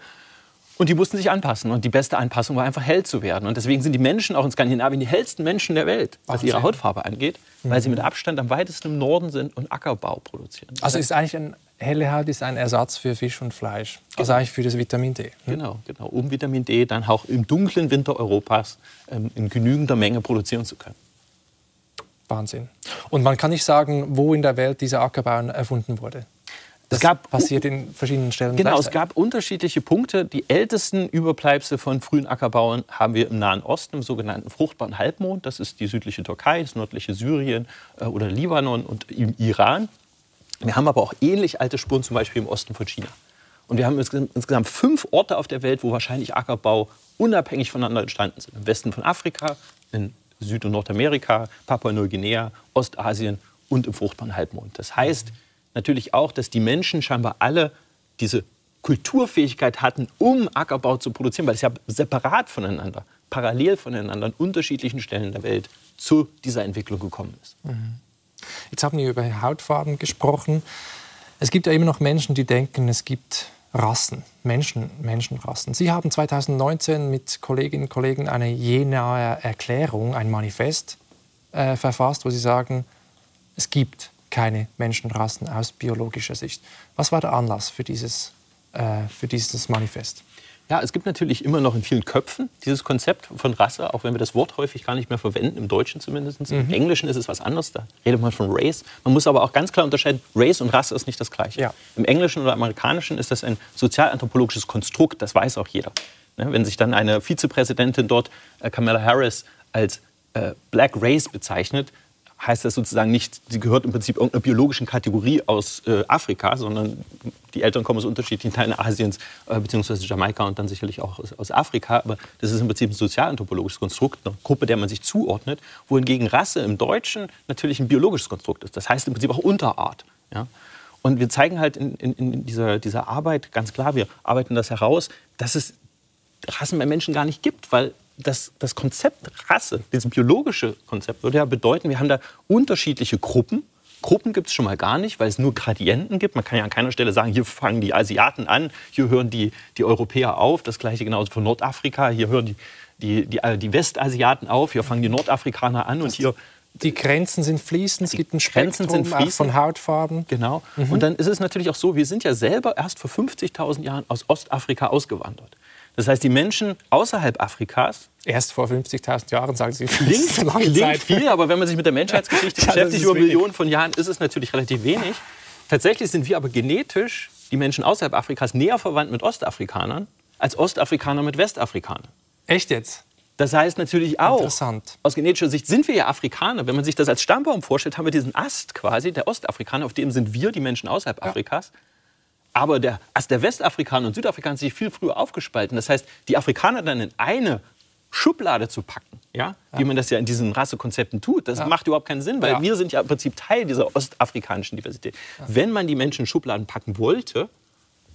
[SPEAKER 2] Und die mussten sich anpassen. Und die beste Anpassung war einfach hell zu werden. Und deswegen sind die Menschen auch in Skandinavien die hellsten Menschen der Welt, was ihre Hautfarbe angeht, mhm. weil sie mit Abstand am weitesten im Norden sind und Ackerbau produzieren.
[SPEAKER 1] Also ist eigentlich ein helle Haut ist ein Ersatz für Fisch und Fleisch. Also genau. Also eigentlich für das Vitamin D.
[SPEAKER 2] Hm? Genau, genau. Um Vitamin D dann auch im dunklen Winter Europas ähm, in genügender Menge produzieren zu können.
[SPEAKER 1] Wahnsinn. Und man kann nicht sagen, wo in der Welt dieser Ackerbau erfunden wurde. Das gab, passiert in verschiedenen Stellen.
[SPEAKER 2] Genau, es gab unterschiedliche Punkte. Die ältesten Überbleibsel von frühen Ackerbauern haben wir im Nahen Osten, im sogenannten fruchtbaren Halbmond. Das ist die südliche Türkei, das nördliche Syrien äh, oder Libanon und im Iran. Wir haben aber auch ähnlich alte Spuren, zum Beispiel im Osten von China. Und wir haben insgesamt fünf Orte auf der Welt, wo wahrscheinlich Ackerbau unabhängig voneinander entstanden sind. Im Westen von Afrika, in Süd- und Nordamerika, Papua-Neuguinea, Ostasien und im fruchtbaren Halbmond. Das heißt natürlich auch, dass die Menschen scheinbar alle diese Kulturfähigkeit hatten, um Ackerbau zu produzieren, weil es ja separat voneinander, parallel voneinander an unterschiedlichen Stellen der Welt zu dieser Entwicklung gekommen ist. Mhm.
[SPEAKER 1] Jetzt haben wir über Hautfarben gesprochen. Es gibt ja immer noch Menschen, die denken, es gibt Rassen, Menschen, Menschenrassen. Sie haben 2019 mit Kolleginnen und Kollegen eine jenaer Erklärung, ein Manifest äh, verfasst, wo Sie sagen, es gibt keine Menschenrassen aus biologischer Sicht. Was war der Anlass für dieses, äh, für dieses Manifest?
[SPEAKER 2] Ja, es gibt natürlich immer noch in vielen Köpfen dieses Konzept von Rasse, auch wenn wir das Wort häufig gar nicht mehr verwenden, im Deutschen zumindest. Mhm. Im Englischen ist es was anderes, da redet man von Race. Man muss aber auch ganz klar unterscheiden, Race und Rasse ist nicht das Gleiche. Ja. Im Englischen oder Amerikanischen ist das ein sozialanthropologisches Konstrukt, das weiß auch jeder. Ne, wenn sich dann eine Vizepräsidentin dort, äh, Kamala Harris, als äh, Black Race bezeichnet, heißt das sozusagen nicht, sie gehört im Prinzip irgendeiner biologischen Kategorie aus äh, Afrika, sondern die Eltern kommen aus unterschiedlichen Teilen Asiens, äh, beziehungsweise Jamaika und dann sicherlich auch aus, aus, Afrika. Aber das ist im Prinzip ein sozialanthropologisches Konstrukt, eine Gruppe, der man sich zuordnet, wohingegen Rasse im Deutschen natürlich ein biologisches Konstrukt ist. Das heißt im Prinzip auch Unterart. Ja? Und wir zeigen halt in, in, in dieser, dieser Arbeit ganz klar, wir arbeiten das heraus, dass es Rassen bei Menschen gar nicht gibt, weil das, das Konzept Rasse, dieses biologische Konzept, würde ja bedeuten, wir haben da unterschiedliche Gruppen. Gruppen gibt es schon mal gar nicht, weil es nur Gradienten gibt. Man kann ja an keiner Stelle sagen, hier fangen die Asiaten an, hier hören die, die Europäer auf. Das gleiche genauso von Nordafrika, hier hören die, die, die, die Westasiaten auf, hier fangen die Nordafrikaner an und hier
[SPEAKER 1] die Grenzen sind fließend, es gibt ein Spektrum sind fließend. von Hautfarben.
[SPEAKER 2] Genau. Mhm. Und dann ist es natürlich auch so, wir sind ja selber erst vor 50.000 Jahren aus Ostafrika ausgewandert. Das heißt, die Menschen außerhalb Afrikas.
[SPEAKER 1] Erst vor 50.000 Jahren, sagen Sie.
[SPEAKER 2] Klingt, klingt viel, aber wenn man sich mit der Menschheitsgeschichte ja, beschäftigt, über. Millionen von Jahren, ist es natürlich relativ wenig. Tatsächlich sind wir aber genetisch, die Menschen außerhalb Afrikas, näher verwandt mit Ostafrikanern als Ostafrikaner mit Westafrikanern.
[SPEAKER 1] Echt jetzt?
[SPEAKER 2] Das heißt natürlich auch, aus genetischer Sicht sind wir ja Afrikaner. Wenn man sich das als Stammbaum vorstellt, haben wir diesen Ast quasi, der Ostafrikaner, auf dem sind wir, die Menschen außerhalb ja. Afrikas. Aber der, als der Westafrikaner und Südafrikaner sich viel früher aufgespalten. Das heißt, die Afrikaner dann in eine Schublade zu packen, ja? ja. wie man das ja in diesen Rassekonzepten tut, das ja. macht überhaupt keinen Sinn, weil ja. wir sind ja im Prinzip Teil dieser ostafrikanischen Diversität. Wenn man die Menschen in Schubladen packen wollte,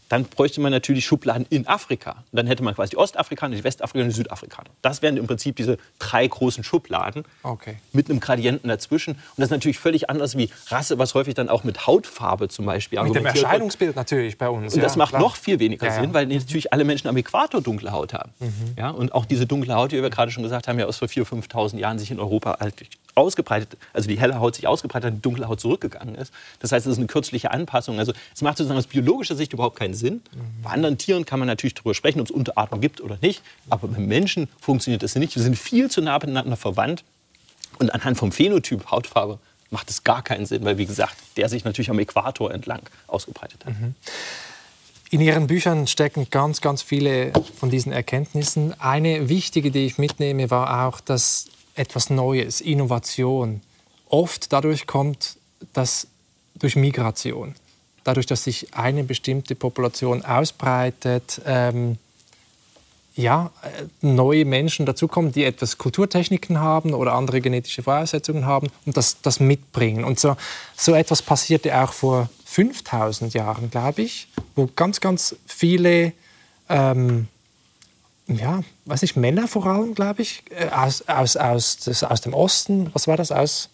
[SPEAKER 2] dann bräuchte man natürlich Schubladen in Afrika. Und dann hätte man quasi die Ostafrikaner, die Westafrikaner und die Südafrikaner. Das wären im Prinzip diese drei großen Schubladen
[SPEAKER 1] Okay.
[SPEAKER 2] mit einem Gradienten dazwischen. Und das ist natürlich völlig anders wie Rasse, was häufig dann auch mit Hautfarbe zum Beispiel
[SPEAKER 1] Mit dem
[SPEAKER 2] argumentiert wird.
[SPEAKER 1] Erscheinungsbild natürlich bei uns.
[SPEAKER 2] Und das
[SPEAKER 1] ja,
[SPEAKER 2] macht
[SPEAKER 1] klar.
[SPEAKER 2] noch viel weniger
[SPEAKER 1] Ja, ja.
[SPEAKER 2] Sinn, weil natürlich alle Menschen am Äquator dunkle Haut haben.
[SPEAKER 1] Mhm.
[SPEAKER 2] Ja, und auch diese dunkle Haut, wie wir gerade schon gesagt haben, ja aus vor 4.000, 5.000 Jahren sich in Europa ausgebreitet, also die helle Haut sich ausgebreitet hat, die dunkle Haut zurückgegangen ist. Das heißt, es ist eine kürzliche Anpassung. Also es macht sozusagen aus biologischer Sicht überhaupt keinen Sinn.
[SPEAKER 1] Mhm.
[SPEAKER 2] Bei anderen Tieren kann man natürlich darüber sprechen, ob es Unterarten gibt oder nicht. Aber beim Menschen funktioniert das nicht. Wir sind viel zu nah miteinander verwandt. Und anhand vom Phänotyp Hautfarbe macht es gar keinen Sinn, weil wie gesagt, der sich natürlich am Äquator entlang ausgebreitet hat.
[SPEAKER 1] In Ihren Büchern stecken ganz, ganz viele von diesen Erkenntnissen. Eine wichtige, die ich mitnehme, war auch, dass etwas Neues, Innovation, oft dadurch kommt, dass durch Migration, dadurch, dass sich eine bestimmte Population ausbreitet, ähm, ja, äh, neue Menschen dazukommen, die etwas Kulturtechniken haben oder andere genetische Voraussetzungen haben und das, das mitbringen. Und so, so etwas passierte auch vor 5000 Jahren, glaube ich, wo ganz, ganz viele, ähm, ja, weiß nicht, Männer vor allem, glaube ich, äh, aus, aus, aus, das, aus dem Osten, was war das, aus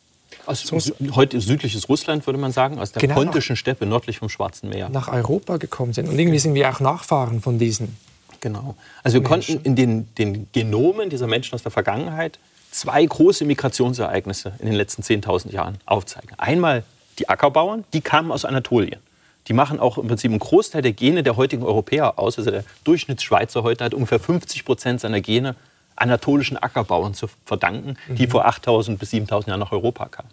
[SPEAKER 2] Aus Sü- heute südliches Russland, würde man sagen, aus der
[SPEAKER 1] Genau.
[SPEAKER 2] pontischen Steppe nördlich vom Schwarzen Meer.
[SPEAKER 1] nach Europa gekommen sind. Und irgendwie sind wir auch Nachfahren von diesen.
[SPEAKER 2] Genau. Also wir konnten in den, den Genomen dieser Menschen aus der Vergangenheit zwei große Migrationsereignisse in den letzten 10.000 Jahren aufzeigen. Einmal die Ackerbauern, die kamen aus Anatolien. Die machen auch im Prinzip einen Großteil der Gene der heutigen Europäer aus. Also der Durchschnittsschweizer heute hat ungefähr 50 Prozent seiner Gene anatolischen Ackerbauern zu verdanken, die vor 8.000 bis 7.000 Jahren nach Europa kamen.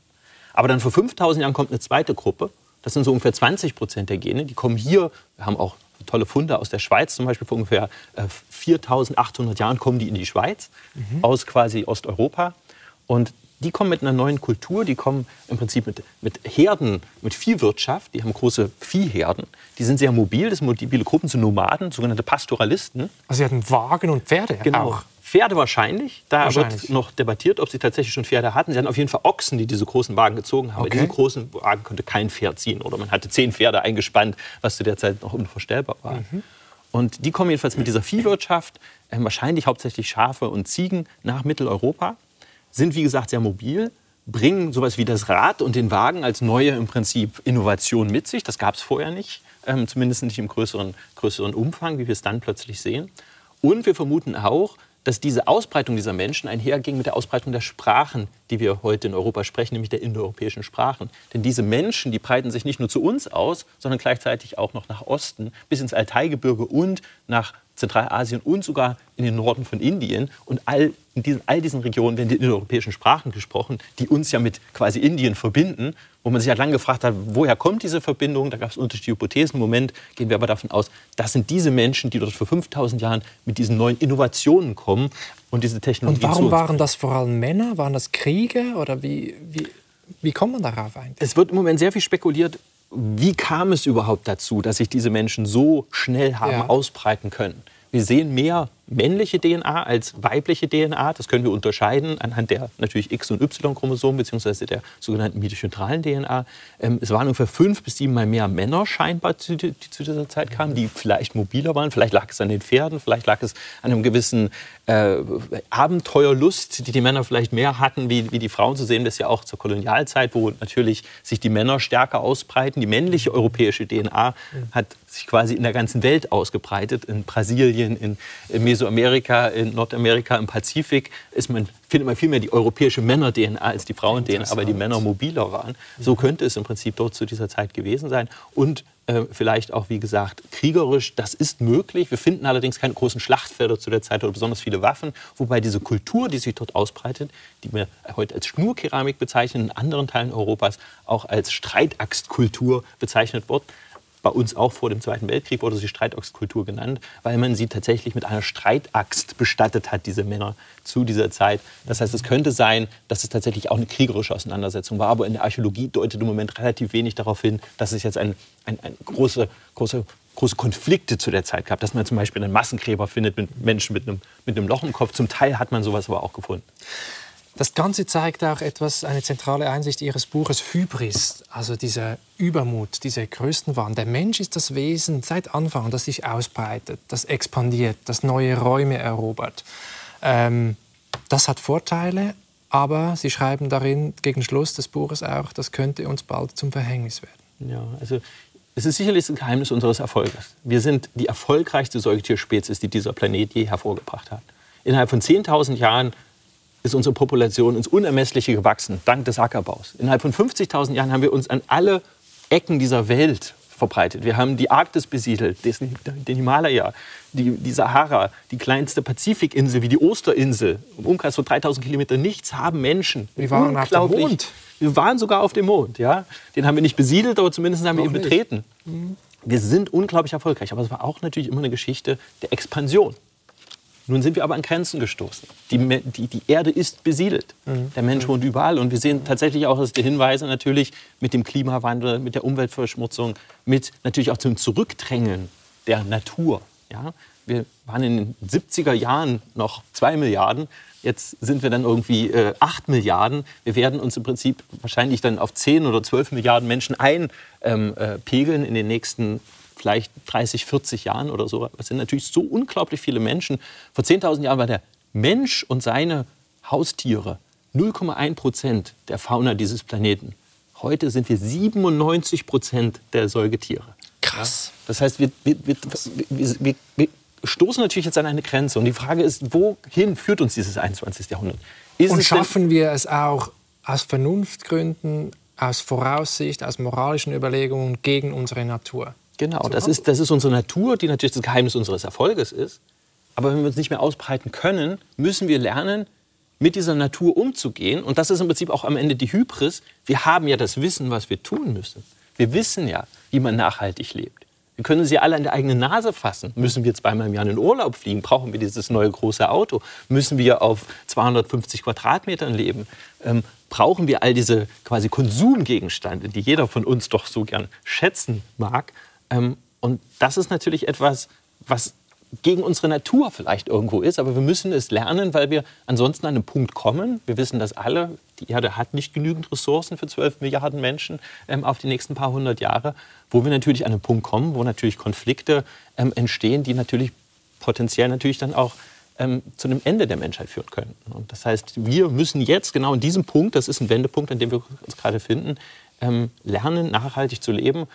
[SPEAKER 2] Aber dann vor 5.000 Jahren kommt eine zweite Gruppe. Das sind so ungefähr 20 Prozent der Gene. Die kommen hier. Wir haben auch tolle Funde aus der Schweiz, zum Beispiel vor ungefähr äh, 4.800 Jahren kommen die in die Schweiz aus quasi Osteuropa. Und die kommen mit einer neuen Kultur, die kommen im Prinzip mit, mit Herden, mit Viehwirtschaft, die haben große Viehherden, die sind sehr mobil, das sind mobile Gruppen, sind Nomaden, sogenannte Pastoralisten.
[SPEAKER 1] Also sie hatten Wagen und Pferde auch.
[SPEAKER 2] Pferde wahrscheinlich. Da
[SPEAKER 1] Wahrscheinlich.
[SPEAKER 2] wird noch debattiert, ob sie tatsächlich schon Pferde hatten. Sie hatten auf jeden Fall Ochsen, die diese großen Wagen gezogen haben.
[SPEAKER 1] Okay.
[SPEAKER 2] Diese großen Wagen konnte kein Pferd ziehen. Oder man hatte zehn Pferde eingespannt, was zu der Zeit noch unvorstellbar war.
[SPEAKER 1] Mhm.
[SPEAKER 2] Und die kommen jedenfalls mit dieser Viehwirtschaft, äh, wahrscheinlich hauptsächlich Schafe und Ziegen, nach Mitteleuropa. Sind, wie gesagt, sehr mobil, bringen sowas wie das Rad und den Wagen als neue im Prinzip Innovation mit sich. Das gab es vorher nicht, ähm, zumindest nicht im größeren, größeren Umfang, wie wir es dann plötzlich sehen. Und wir vermuten auch, dass diese Ausbreitung dieser Menschen einherging mit der Ausbreitung der Sprachen, die wir heute in Europa sprechen, nämlich der indoeuropäischen Sprachen. Denn diese Menschen, die breiten sich nicht nur zu uns aus, sondern gleichzeitig auch noch nach Osten, bis ins Altaigebirge und nach Zentralasien und sogar in den Norden von Indien. Und all, in diesen, all diesen Regionen werden die indoeuropäischen Sprachen gesprochen, die uns ja mit quasi Indien verbinden, wo man sich ja lange gefragt hat, woher kommt diese Verbindung? Da gab es unterschiedliche Hypothesen. Im Moment gehen wir aber davon aus, das sind diese Menschen, die dort vor 5000 Jahren mit diesen neuen Innovationen kommen und diese Technologie
[SPEAKER 1] Und warum waren das vor allem Männer? Waren das Krieger? Oder wie, wie, wie kommt man darauf eigentlich?
[SPEAKER 2] Es wird im Moment sehr viel spekuliert, wie kam es überhaupt dazu, dass sich diese Menschen so schnell haben
[SPEAKER 1] Ja.
[SPEAKER 2] ausbreiten können. Wir sehen mehr männliche DNA als weibliche DNA. Das können wir unterscheiden anhand der natürlich X- und Y-Chromosomen beziehungsweise der sogenannten mitochondralen DNA. Ähm, es waren ungefähr fünf bis sieben Mal mehr Männer scheinbar, die zu dieser Zeit kamen, die vielleicht mobiler waren. Vielleicht lag es an den Pferden, vielleicht lag es an einem gewissen äh, Abenteuerlust, die die Männer vielleicht mehr hatten, wie, wie die Frauen zu sehen. Das ist ja auch zur Kolonialzeit, wo natürlich sich die Männer stärker ausbreiten. Die männliche europäische DNA hat sich quasi in der ganzen Welt ausgebreitet. In Brasilien, in, in Mesoamerika, in Nordamerika, im Pazifik ist man, findet man viel mehr die europäische Männer-DNA als die Frauen-DNA, weil die Männer mobiler waren. So könnte es im Prinzip dort zu dieser Zeit gewesen sein. Und äh, vielleicht auch, wie gesagt, kriegerisch, das ist möglich. Wir finden allerdings keine großen Schlachtfelder zu der Zeit oder besonders viele Waffen, wobei diese Kultur, die sich dort ausbreitet, die wir heute als Schnurkeramik bezeichnen, in anderen Teilen Europas auch als Streitaxtkultur bezeichnet wird, bei uns auch vor dem Zweiten Weltkrieg wurde sie Streitaxtkultur genannt, weil man sie tatsächlich mit einer Streitaxt bestattet hat, diese Männer zu dieser Zeit. Das heißt, es könnte sein, dass es tatsächlich auch eine kriegerische Auseinandersetzung war, aber in der Archäologie deutet im Moment relativ wenig darauf hin, dass es jetzt ein, ein, ein große, große große Konflikte zu der Zeit gab, dass man zum Beispiel einen Massengräber findet mit Menschen mit einem, mit einem Loch im Kopf. Zum Teil hat man sowas aber auch gefunden.
[SPEAKER 1] Das Ganze zeigt auch etwas, eine zentrale Einsicht Ihres Buches Hybris, also dieser Übermut, diese Größenwahn. Der Mensch ist das Wesen seit Anfang, das sich ausbreitet, das expandiert, das neue Räume erobert. Ähm, das hat Vorteile, aber Sie schreiben darin gegen Schluss des Buches auch, das könnte uns bald zum Verhängnis werden.
[SPEAKER 2] Ja, also es ist sicherlich das Geheimnis unseres Erfolges. Wir sind die erfolgreichste Säugetierspezies, die dieser Planet je hervorgebracht hat. Innerhalb von 10.000 Jahren ist unsere Population ins Unermessliche gewachsen, dank des Ackerbaus. Innerhalb von 50.000 Jahren haben wir uns an alle Ecken dieser Welt verbreitet. Wir haben die Arktis besiedelt, den Himalaya, die, die Sahara, die kleinste Pazifikinsel wie die Osterinsel. Im Umkreis von 3000 Kilometern nichts haben Menschen.
[SPEAKER 1] Wir waren auf dem Mond.
[SPEAKER 2] Wir waren sogar auf dem Mond. Ja? Den haben wir nicht besiedelt, aber zumindest haben Noch wir ihn betreten. Mhm. Wir sind unglaublich erfolgreich. Aber es war auch natürlich immer eine Geschichte der Expansion. Nun sind wir aber an Grenzen gestoßen. Die, die, die Erde ist besiedelt. Mhm. Der Mensch wohnt überall. Und wir sehen tatsächlich auch, dass die Hinweise natürlich mit dem Klimawandel, mit der Umweltverschmutzung, mit natürlich auch zum Zurückdrängen der Natur. Ja? Wir waren in den 70er Jahren noch 2 Milliarden. Jetzt sind wir dann irgendwie äh, 8 Milliarden. Wir werden uns im Prinzip wahrscheinlich dann auf 10 oder 12 Milliarden Menschen einpegeln ähm, äh, in den nächsten vielleicht 30, 40 Jahren oder so. Das sind natürlich so unglaublich viele Menschen. Vor 10.000 Jahren war der Mensch und seine Haustiere 0,1 Prozent der Fauna dieses Planeten. Heute sind wir 97 Prozent der Säugetiere.
[SPEAKER 1] Krass.
[SPEAKER 2] Das heißt, wir, wir, wir, wir, stoßen natürlich jetzt an eine Grenze. Und die Frage ist, wohin führt uns dieses 21. Jahrhundert?
[SPEAKER 1] Ist und schaffen wir es auch aus Vernunftgründen, aus Voraussicht, aus moralischen Überlegungen gegen unsere Natur?
[SPEAKER 2] Genau, das ist, das ist unsere Natur, die natürlich das Geheimnis unseres Erfolges ist. Aber wenn wir uns nicht mehr ausbreiten können, müssen wir lernen, mit dieser Natur umzugehen. Und das ist im Prinzip auch am Ende die Hybris. Wir haben ja das Wissen, was wir tun müssen. Wir wissen ja, wie man nachhaltig lebt. Wir können sie alle an der eigenen Nase fassen. Müssen wir zweimal im Jahr in den Urlaub fliegen? Brauchen wir dieses neue große Auto? Müssen wir auf 250 Quadratmetern leben? Ähm, brauchen wir all diese quasi Konsumgegenstände, die jeder von uns doch so gern schätzen mag? Ähm, und das ist natürlich etwas, was gegen unsere Natur vielleicht irgendwo ist, aber wir müssen es lernen, weil wir ansonsten an einen Punkt kommen. Wir wissen das alle, die Erde hat nicht genügend Ressourcen für 12 Milliarden Menschen ähm, auf die nächsten paar hundert Jahre, wo wir natürlich an einen Punkt kommen, wo natürlich Konflikte ähm, entstehen, die natürlich potenziell natürlich dann auch ähm, zu einem Ende der Menschheit führen können. Und das heißt, wir müssen jetzt genau in diesem Punkt, das ist ein Wendepunkt, an dem wir uns gerade finden, ähm, lernen, nachhaltig zu leben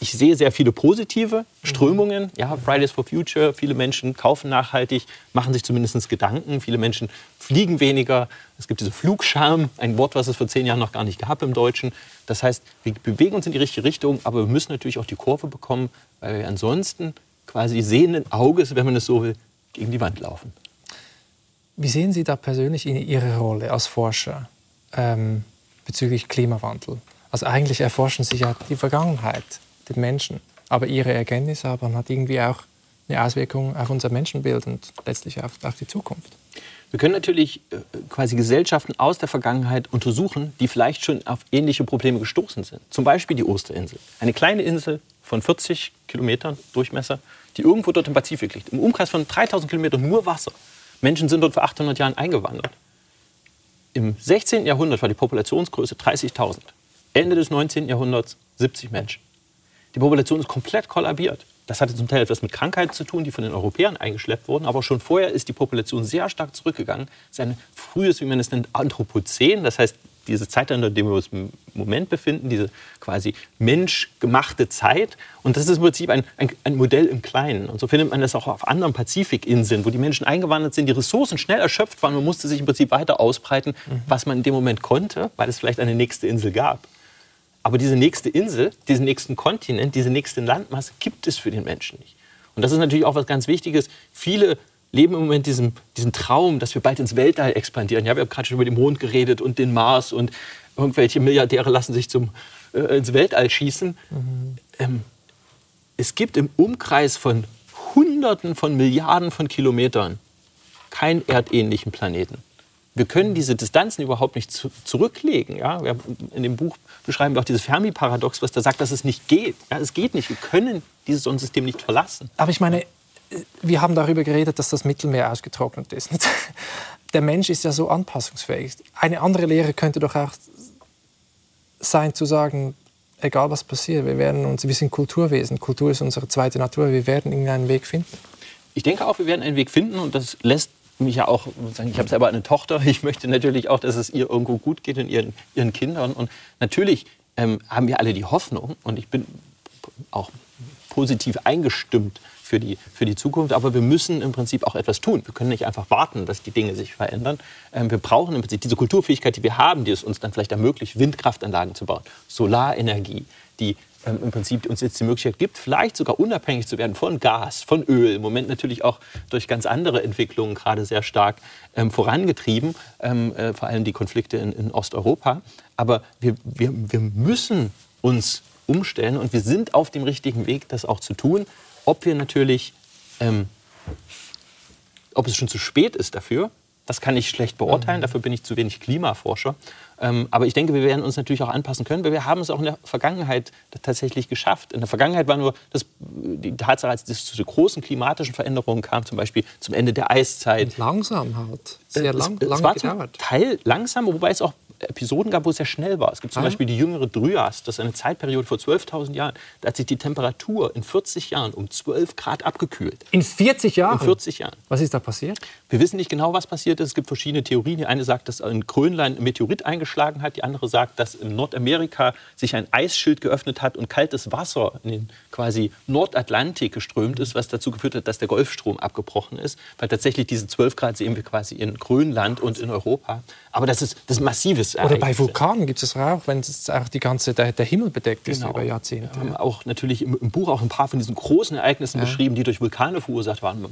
[SPEAKER 2] ich sehe sehr viele positive Strömungen. Ja, Fridays for Future, viele Menschen kaufen nachhaltig, machen sich zumindest Gedanken. Viele Menschen fliegen weniger. Es gibt diese Flugscham, ein Wort, was es vor zehn Jahren noch gar nicht gab im Deutschen. Das heißt, wir bewegen uns in die richtige Richtung, aber wir müssen natürlich auch die Kurve bekommen, weil wir ansonsten quasi sehenden Auges, wenn man es so will, gegen die Wand laufen.
[SPEAKER 1] Wie sehen Sie da persönlich Ihre Rolle als Forscher ähm, bezüglich Klimawandel? Also eigentlich erforschen Sie ja die Vergangenheit den Menschen. Aber ihre Erkenntnisse haben hat irgendwie auch eine Auswirkung auf unser Menschenbild und letztlich auf, auf die Zukunft.
[SPEAKER 2] Wir können natürlich äh, quasi Gesellschaften aus der Vergangenheit untersuchen, die vielleicht schon auf ähnliche Probleme gestoßen sind. Zum Beispiel die Osterinsel. Eine kleine Insel von 40 Kilometern Durchmesser, die irgendwo dort im Pazifik liegt. Im Umkreis von 3000 Kilometern nur Wasser. Menschen sind dort vor 800 Jahren eingewandert. Im 16. Jahrhundert war die Populationsgröße 30.000. Ende des 19. Jahrhunderts 70 Menschen. Die Population ist komplett kollabiert. Das hatte zum Teil etwas mit Krankheiten zu tun, die von den Europäern eingeschleppt wurden. Aber schon vorher ist die Population sehr stark zurückgegangen. Es ist ein frühes, wie man es nennt, Anthropozän. Das heißt, diese Zeit, in der wir uns im Moment befinden, diese quasi menschgemachte Zeit. Und das ist im Prinzip ein, ein, ein, Modell im Kleinen. Und so findet man das auch auf anderen Pazifikinseln, wo die Menschen eingewandert sind, die Ressourcen schnell erschöpft waren. Man musste sich im Prinzip weiter ausbreiten, mhm. was man in dem Moment konnte, weil es vielleicht eine nächste Insel gab. Aber diese nächste Insel, diesen nächsten Kontinent, diese nächste Landmasse gibt es für den Menschen nicht. Und das ist natürlich auch was ganz Wichtiges. Viele leben im Moment diesen, diesen Traum, dass wir bald ins Weltall expandieren. Ja, wir haben gerade schon über den Mond geredet und den Mars und irgendwelche Milliardäre lassen sich zum, äh, ins Weltall schießen. Mhm. Ähm, es gibt im Umkreis von Hunderten von Milliarden von Kilometern keinen erdähnlichen Planeten wir können diese Distanzen überhaupt nicht zu, zurücklegen. Ja? in dem Buch beschreiben wir auch dieses Fermi-Paradox, was da sagt, dass es nicht geht. Ja, es geht nicht. Wir können dieses Sonnensystem nicht verlassen.
[SPEAKER 1] Aber ich meine, wir haben darüber geredet, dass das Mittelmeer ausgetrocknet ist. der Mensch ist ja so anpassungsfähig. Eine andere Lehre könnte doch auch sein zu sagen, egal was passiert, wir werden uns, wir sind Kulturwesen, Kultur ist unsere zweite Natur, wir werden irgendeinen Weg finden.
[SPEAKER 2] Ich denke auch, wir werden einen Weg finden und das lässt mich ja auch ich habe selber eine Tochter, ich möchte natürlich auch, dass es ihr irgendwo gut geht und ihren, ihren Kindern und natürlich ähm, haben wir alle die Hoffnung und ich bin auch positiv eingestimmt für die, für die Zukunft. Aber wir müssen im Prinzip auch etwas tun. Wir können nicht einfach warten, dass die Dinge sich verändern. Ähm, wir brauchen im Prinzip diese Kulturfähigkeit, die wir haben, die es uns dann vielleicht ermöglicht, Windkraftanlagen zu bauen, Solarenergie, die ähm, im Prinzip uns jetzt die Möglichkeit gibt, vielleicht sogar unabhängig zu werden von Gas, von Öl. Im Moment natürlich auch durch ganz andere Entwicklungen gerade sehr stark ähm, vorangetrieben, ähm, äh, vor allem die Konflikte in, in Osteuropa. Aber wir, wir, wir müssen uns umstellen und wir sind auf dem richtigen Weg, das auch zu tun. Ob wir natürlich, ähm, ob es schon zu spät ist dafür, das kann ich schlecht beurteilen, mhm. dafür bin ich zu wenig Klimaforscher. Ähm, aber ich denke, wir werden uns natürlich auch anpassen können, weil wir haben es auch in der Vergangenheit tatsächlich geschafft. In der Vergangenheit war nur das, die Tatsache, als es zu großen klimatischen Veränderungen kam, zum Beispiel zum Ende der Eiszeit.
[SPEAKER 1] Und langsam halt. Sehr lang,
[SPEAKER 2] es, es war gedauert. Teil langsam, wobei es auch Episoden gab, wo es sehr schnell war. Es gibt zum ah. Beispiel die jüngere Dryas, das ist eine Zeitperiode vor 12.000 Jahren. Da hat sich die Temperatur in 40 Jahren um 12 Grad abgekühlt.
[SPEAKER 1] In 40 Jahren?
[SPEAKER 2] In 40 Jahren.
[SPEAKER 1] Was ist da passiert?
[SPEAKER 2] Wir wissen nicht genau, was passiert ist. Es gibt verschiedene Theorien. Die eine sagt, dass in Grönland ein Meteorit eingeschlagen hat. Die andere sagt, dass in Nordamerika sich ein Eisschild geöffnet hat und kaltes Wasser in den quasi Nordatlantik geströmt ist, was dazu geführt hat, dass der Golfstrom abgebrochen ist. Weil tatsächlich diese 12 Grad sehen wir quasi in Grönland und in Europa. Aber das ist, das ist massives
[SPEAKER 1] Ereignis. Oder bei Vulkanen gibt es auch, wenn es auch die ganze, der, der Himmel bedeckt ist genau. über Jahrzehnte.
[SPEAKER 2] Wir haben auch natürlich im, im, Buch auch ein paar von diesen großen Ereignissen ja. beschrieben, die durch Vulkane verursacht waren.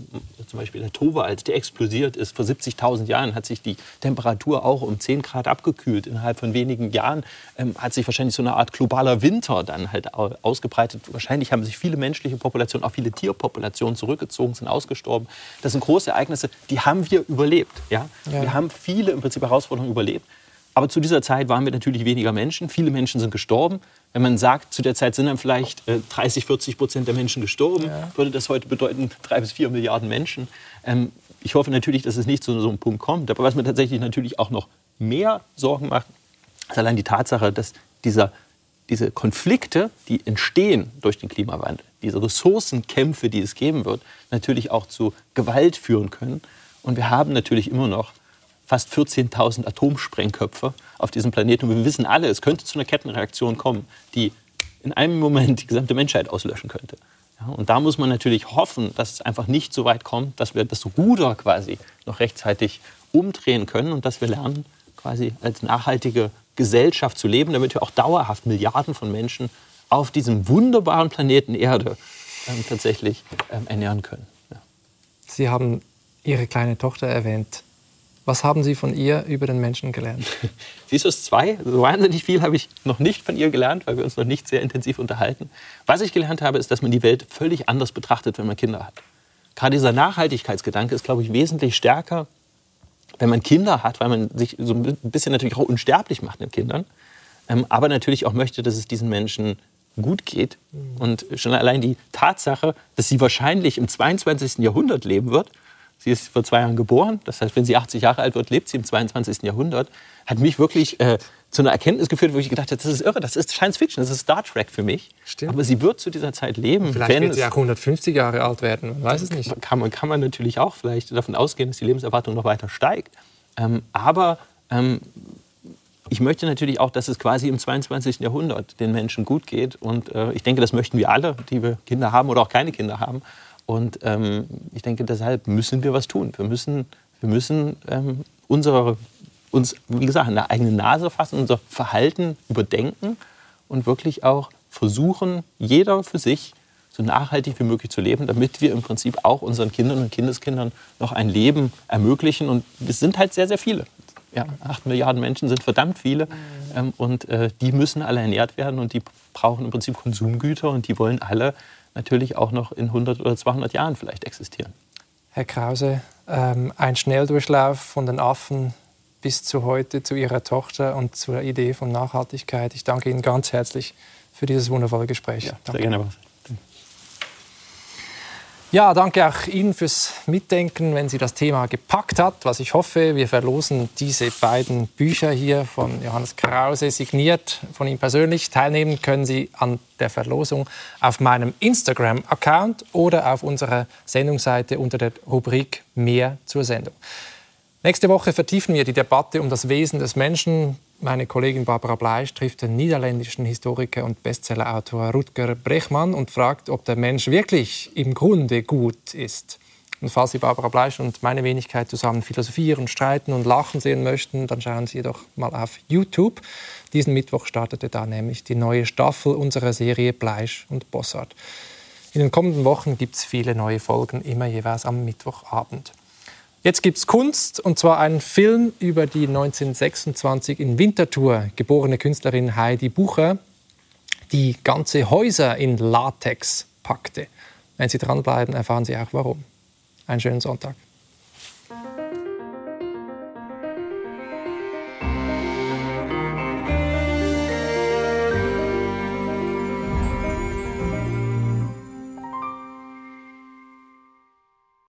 [SPEAKER 2] Zum Beispiel der Tova, als der explodiert ist vor 70.000 Jahren, hat sich die Temperatur auch um 10 Grad abgekühlt. Innerhalb von wenigen Jahren ähm, hat sich wahrscheinlich so eine Art globaler Winter dann halt ausgebreitet. Wahrscheinlich haben sich viele menschliche Populationen, auch viele Tierpopulationen zurückgezogen, sind ausgestorben. Das sind große Ereignisse, die haben wir überlebt. Ja? ja. Wir haben viele im Prinzip Herausforderungen Herausforderungen überlebt. Aber zu dieser Zeit waren wir natürlich weniger Menschen. Viele Menschen sind gestorben. Wenn man sagt, zu der Zeit sind dann vielleicht äh, 30, 40 Prozent der Menschen gestorben, ja. würde das heute bedeuten drei bis vier Milliarden Menschen. Ähm, ich hoffe natürlich, dass es nicht zu so einem Punkt kommt. Aber was mir tatsächlich natürlich auch noch mehr Sorgen macht, ist allein die Tatsache, dass dieser, diese Konflikte, die entstehen durch den Klimawandel, diese Ressourcenkämpfe, die es geben wird, natürlich auch zu Gewalt führen können. Und wir haben natürlich immer noch fast 14.000 Atomsprengköpfe auf diesem Planeten. Und wir wissen alle, es könnte zu einer Kettenreaktion kommen, die in einem Moment die gesamte Menschheit auslöschen könnte. Ja, und da muss man natürlich hoffen, dass es einfach nicht so weit kommt, dass wir das Ruder quasi noch rechtzeitig umdrehen können und dass wir lernen, quasi als nachhaltige Gesellschaft zu leben, damit wir auch dauerhaft Milliarden von Menschen auf diesem wunderbaren Planeten Erde ähm, tatsächlich ähm, ernähren können. Ja.
[SPEAKER 1] Sie haben Ihre kleine Tochter erwähnt. Was haben Sie von ihr über den Menschen gelernt?
[SPEAKER 2] Sie ist aus zwei. So wahnsinnig viel habe ich noch nicht von ihr gelernt, weil wir uns noch nicht sehr intensiv unterhalten. Was ich gelernt habe, ist, dass man die Welt völlig anders betrachtet, wenn man Kinder hat. Gerade dieser Nachhaltigkeitsgedanke ist, glaube ich, wesentlich stärker, wenn man Kinder hat, weil man sich so ein bisschen natürlich auch unsterblich macht mit Kindern. Ähm, aber natürlich auch möchte, dass es diesen Menschen gut geht. Und schon allein die Tatsache, dass sie wahrscheinlich im 22. Jahrhundert leben wird Sie ist vor zwei Jahren geboren. Das heißt, wenn sie 80 Jahre alt wird, lebt sie im 22. Jahrhundert. Hat mich wirklich äh, zu einer Erkenntnis geführt, wo ich gedacht habe, das ist irre, das ist Science Fiction, das ist Star Trek für mich.
[SPEAKER 1] Stimmt.
[SPEAKER 2] Aber sie wird zu dieser Zeit leben.
[SPEAKER 1] Vielleicht wird sie auch 150 Jahre alt werden, man weiß es nicht.
[SPEAKER 2] Kann man, kann man natürlich auch vielleicht davon ausgehen, dass die Lebenserwartung noch weiter steigt. Ähm, aber ähm, ich möchte natürlich auch, dass es quasi im 22. Jahrhundert den Menschen gut geht. Und äh, ich denke, das möchten wir alle, die wir Kinder haben oder auch keine Kinder haben. Und ähm, ich denke, deshalb müssen wir was tun. Wir müssen, wir müssen ähm, unsere, uns, wie gesagt, eine eigene Nase fassen, unser Verhalten überdenken und wirklich auch versuchen, jeder für sich so nachhaltig wie möglich zu leben, damit wir im Prinzip auch unseren Kindern und Kindeskindern noch ein Leben ermöglichen. Und es sind halt sehr, sehr viele. Ja, acht Milliarden Menschen sind verdammt viele. Ähm, und äh, die müssen alle ernährt werden und die brauchen im Prinzip Konsumgüter und die wollen alle natürlich auch noch in 100 oder 200 Jahren vielleicht existieren.
[SPEAKER 1] Herr Krause, ähm, ein Schnelldurchlauf von den Affen bis zu heute, zu Ihrer Tochter und zur Idee von Nachhaltigkeit. Ich danke Ihnen ganz herzlich für dieses wundervolle Gespräch. Ja,
[SPEAKER 2] sehr gerne.
[SPEAKER 1] Ja, danke auch Ihnen fürs Mitdenken, wenn Sie das Thema gepackt hat, was ich hoffe. Wir verlosen diese beiden Bücher hier von Johannes Krause, signiert von ihm persönlich. Teilnehmen können Sie an der Verlosung auf meinem Instagram-Account oder auf unserer Sendungsseite unter der Rubrik Mehr zur Sendung. Nächste Woche vertiefen wir die Debatte um das Wesen des Menschen. Meine Kollegin Barbara Bleisch trifft den niederländischen Historiker und Bestsellerautor Rutger Brechmann und fragt, ob der Mensch wirklich im Grunde gut ist. Und falls Sie Barbara Bleisch und meine Wenigkeit zusammen philosophieren, streiten und lachen sehen möchten, dann schauen Sie doch mal auf YouTube. Diesen Mittwoch startete da nämlich die neue Staffel unserer Serie Bleisch und Bossart. In den kommenden Wochen gibt es viele neue Folgen, immer jeweils am Mittwochabend. Jetzt gibt es Kunst, und zwar einen Film über die 1926 in Winterthur geborene Künstlerin Heidi Bucher, die ganze Häuser in Latex packte. Wenn Sie dranbleiben, erfahren Sie auch warum. Einen schönen Sonntag.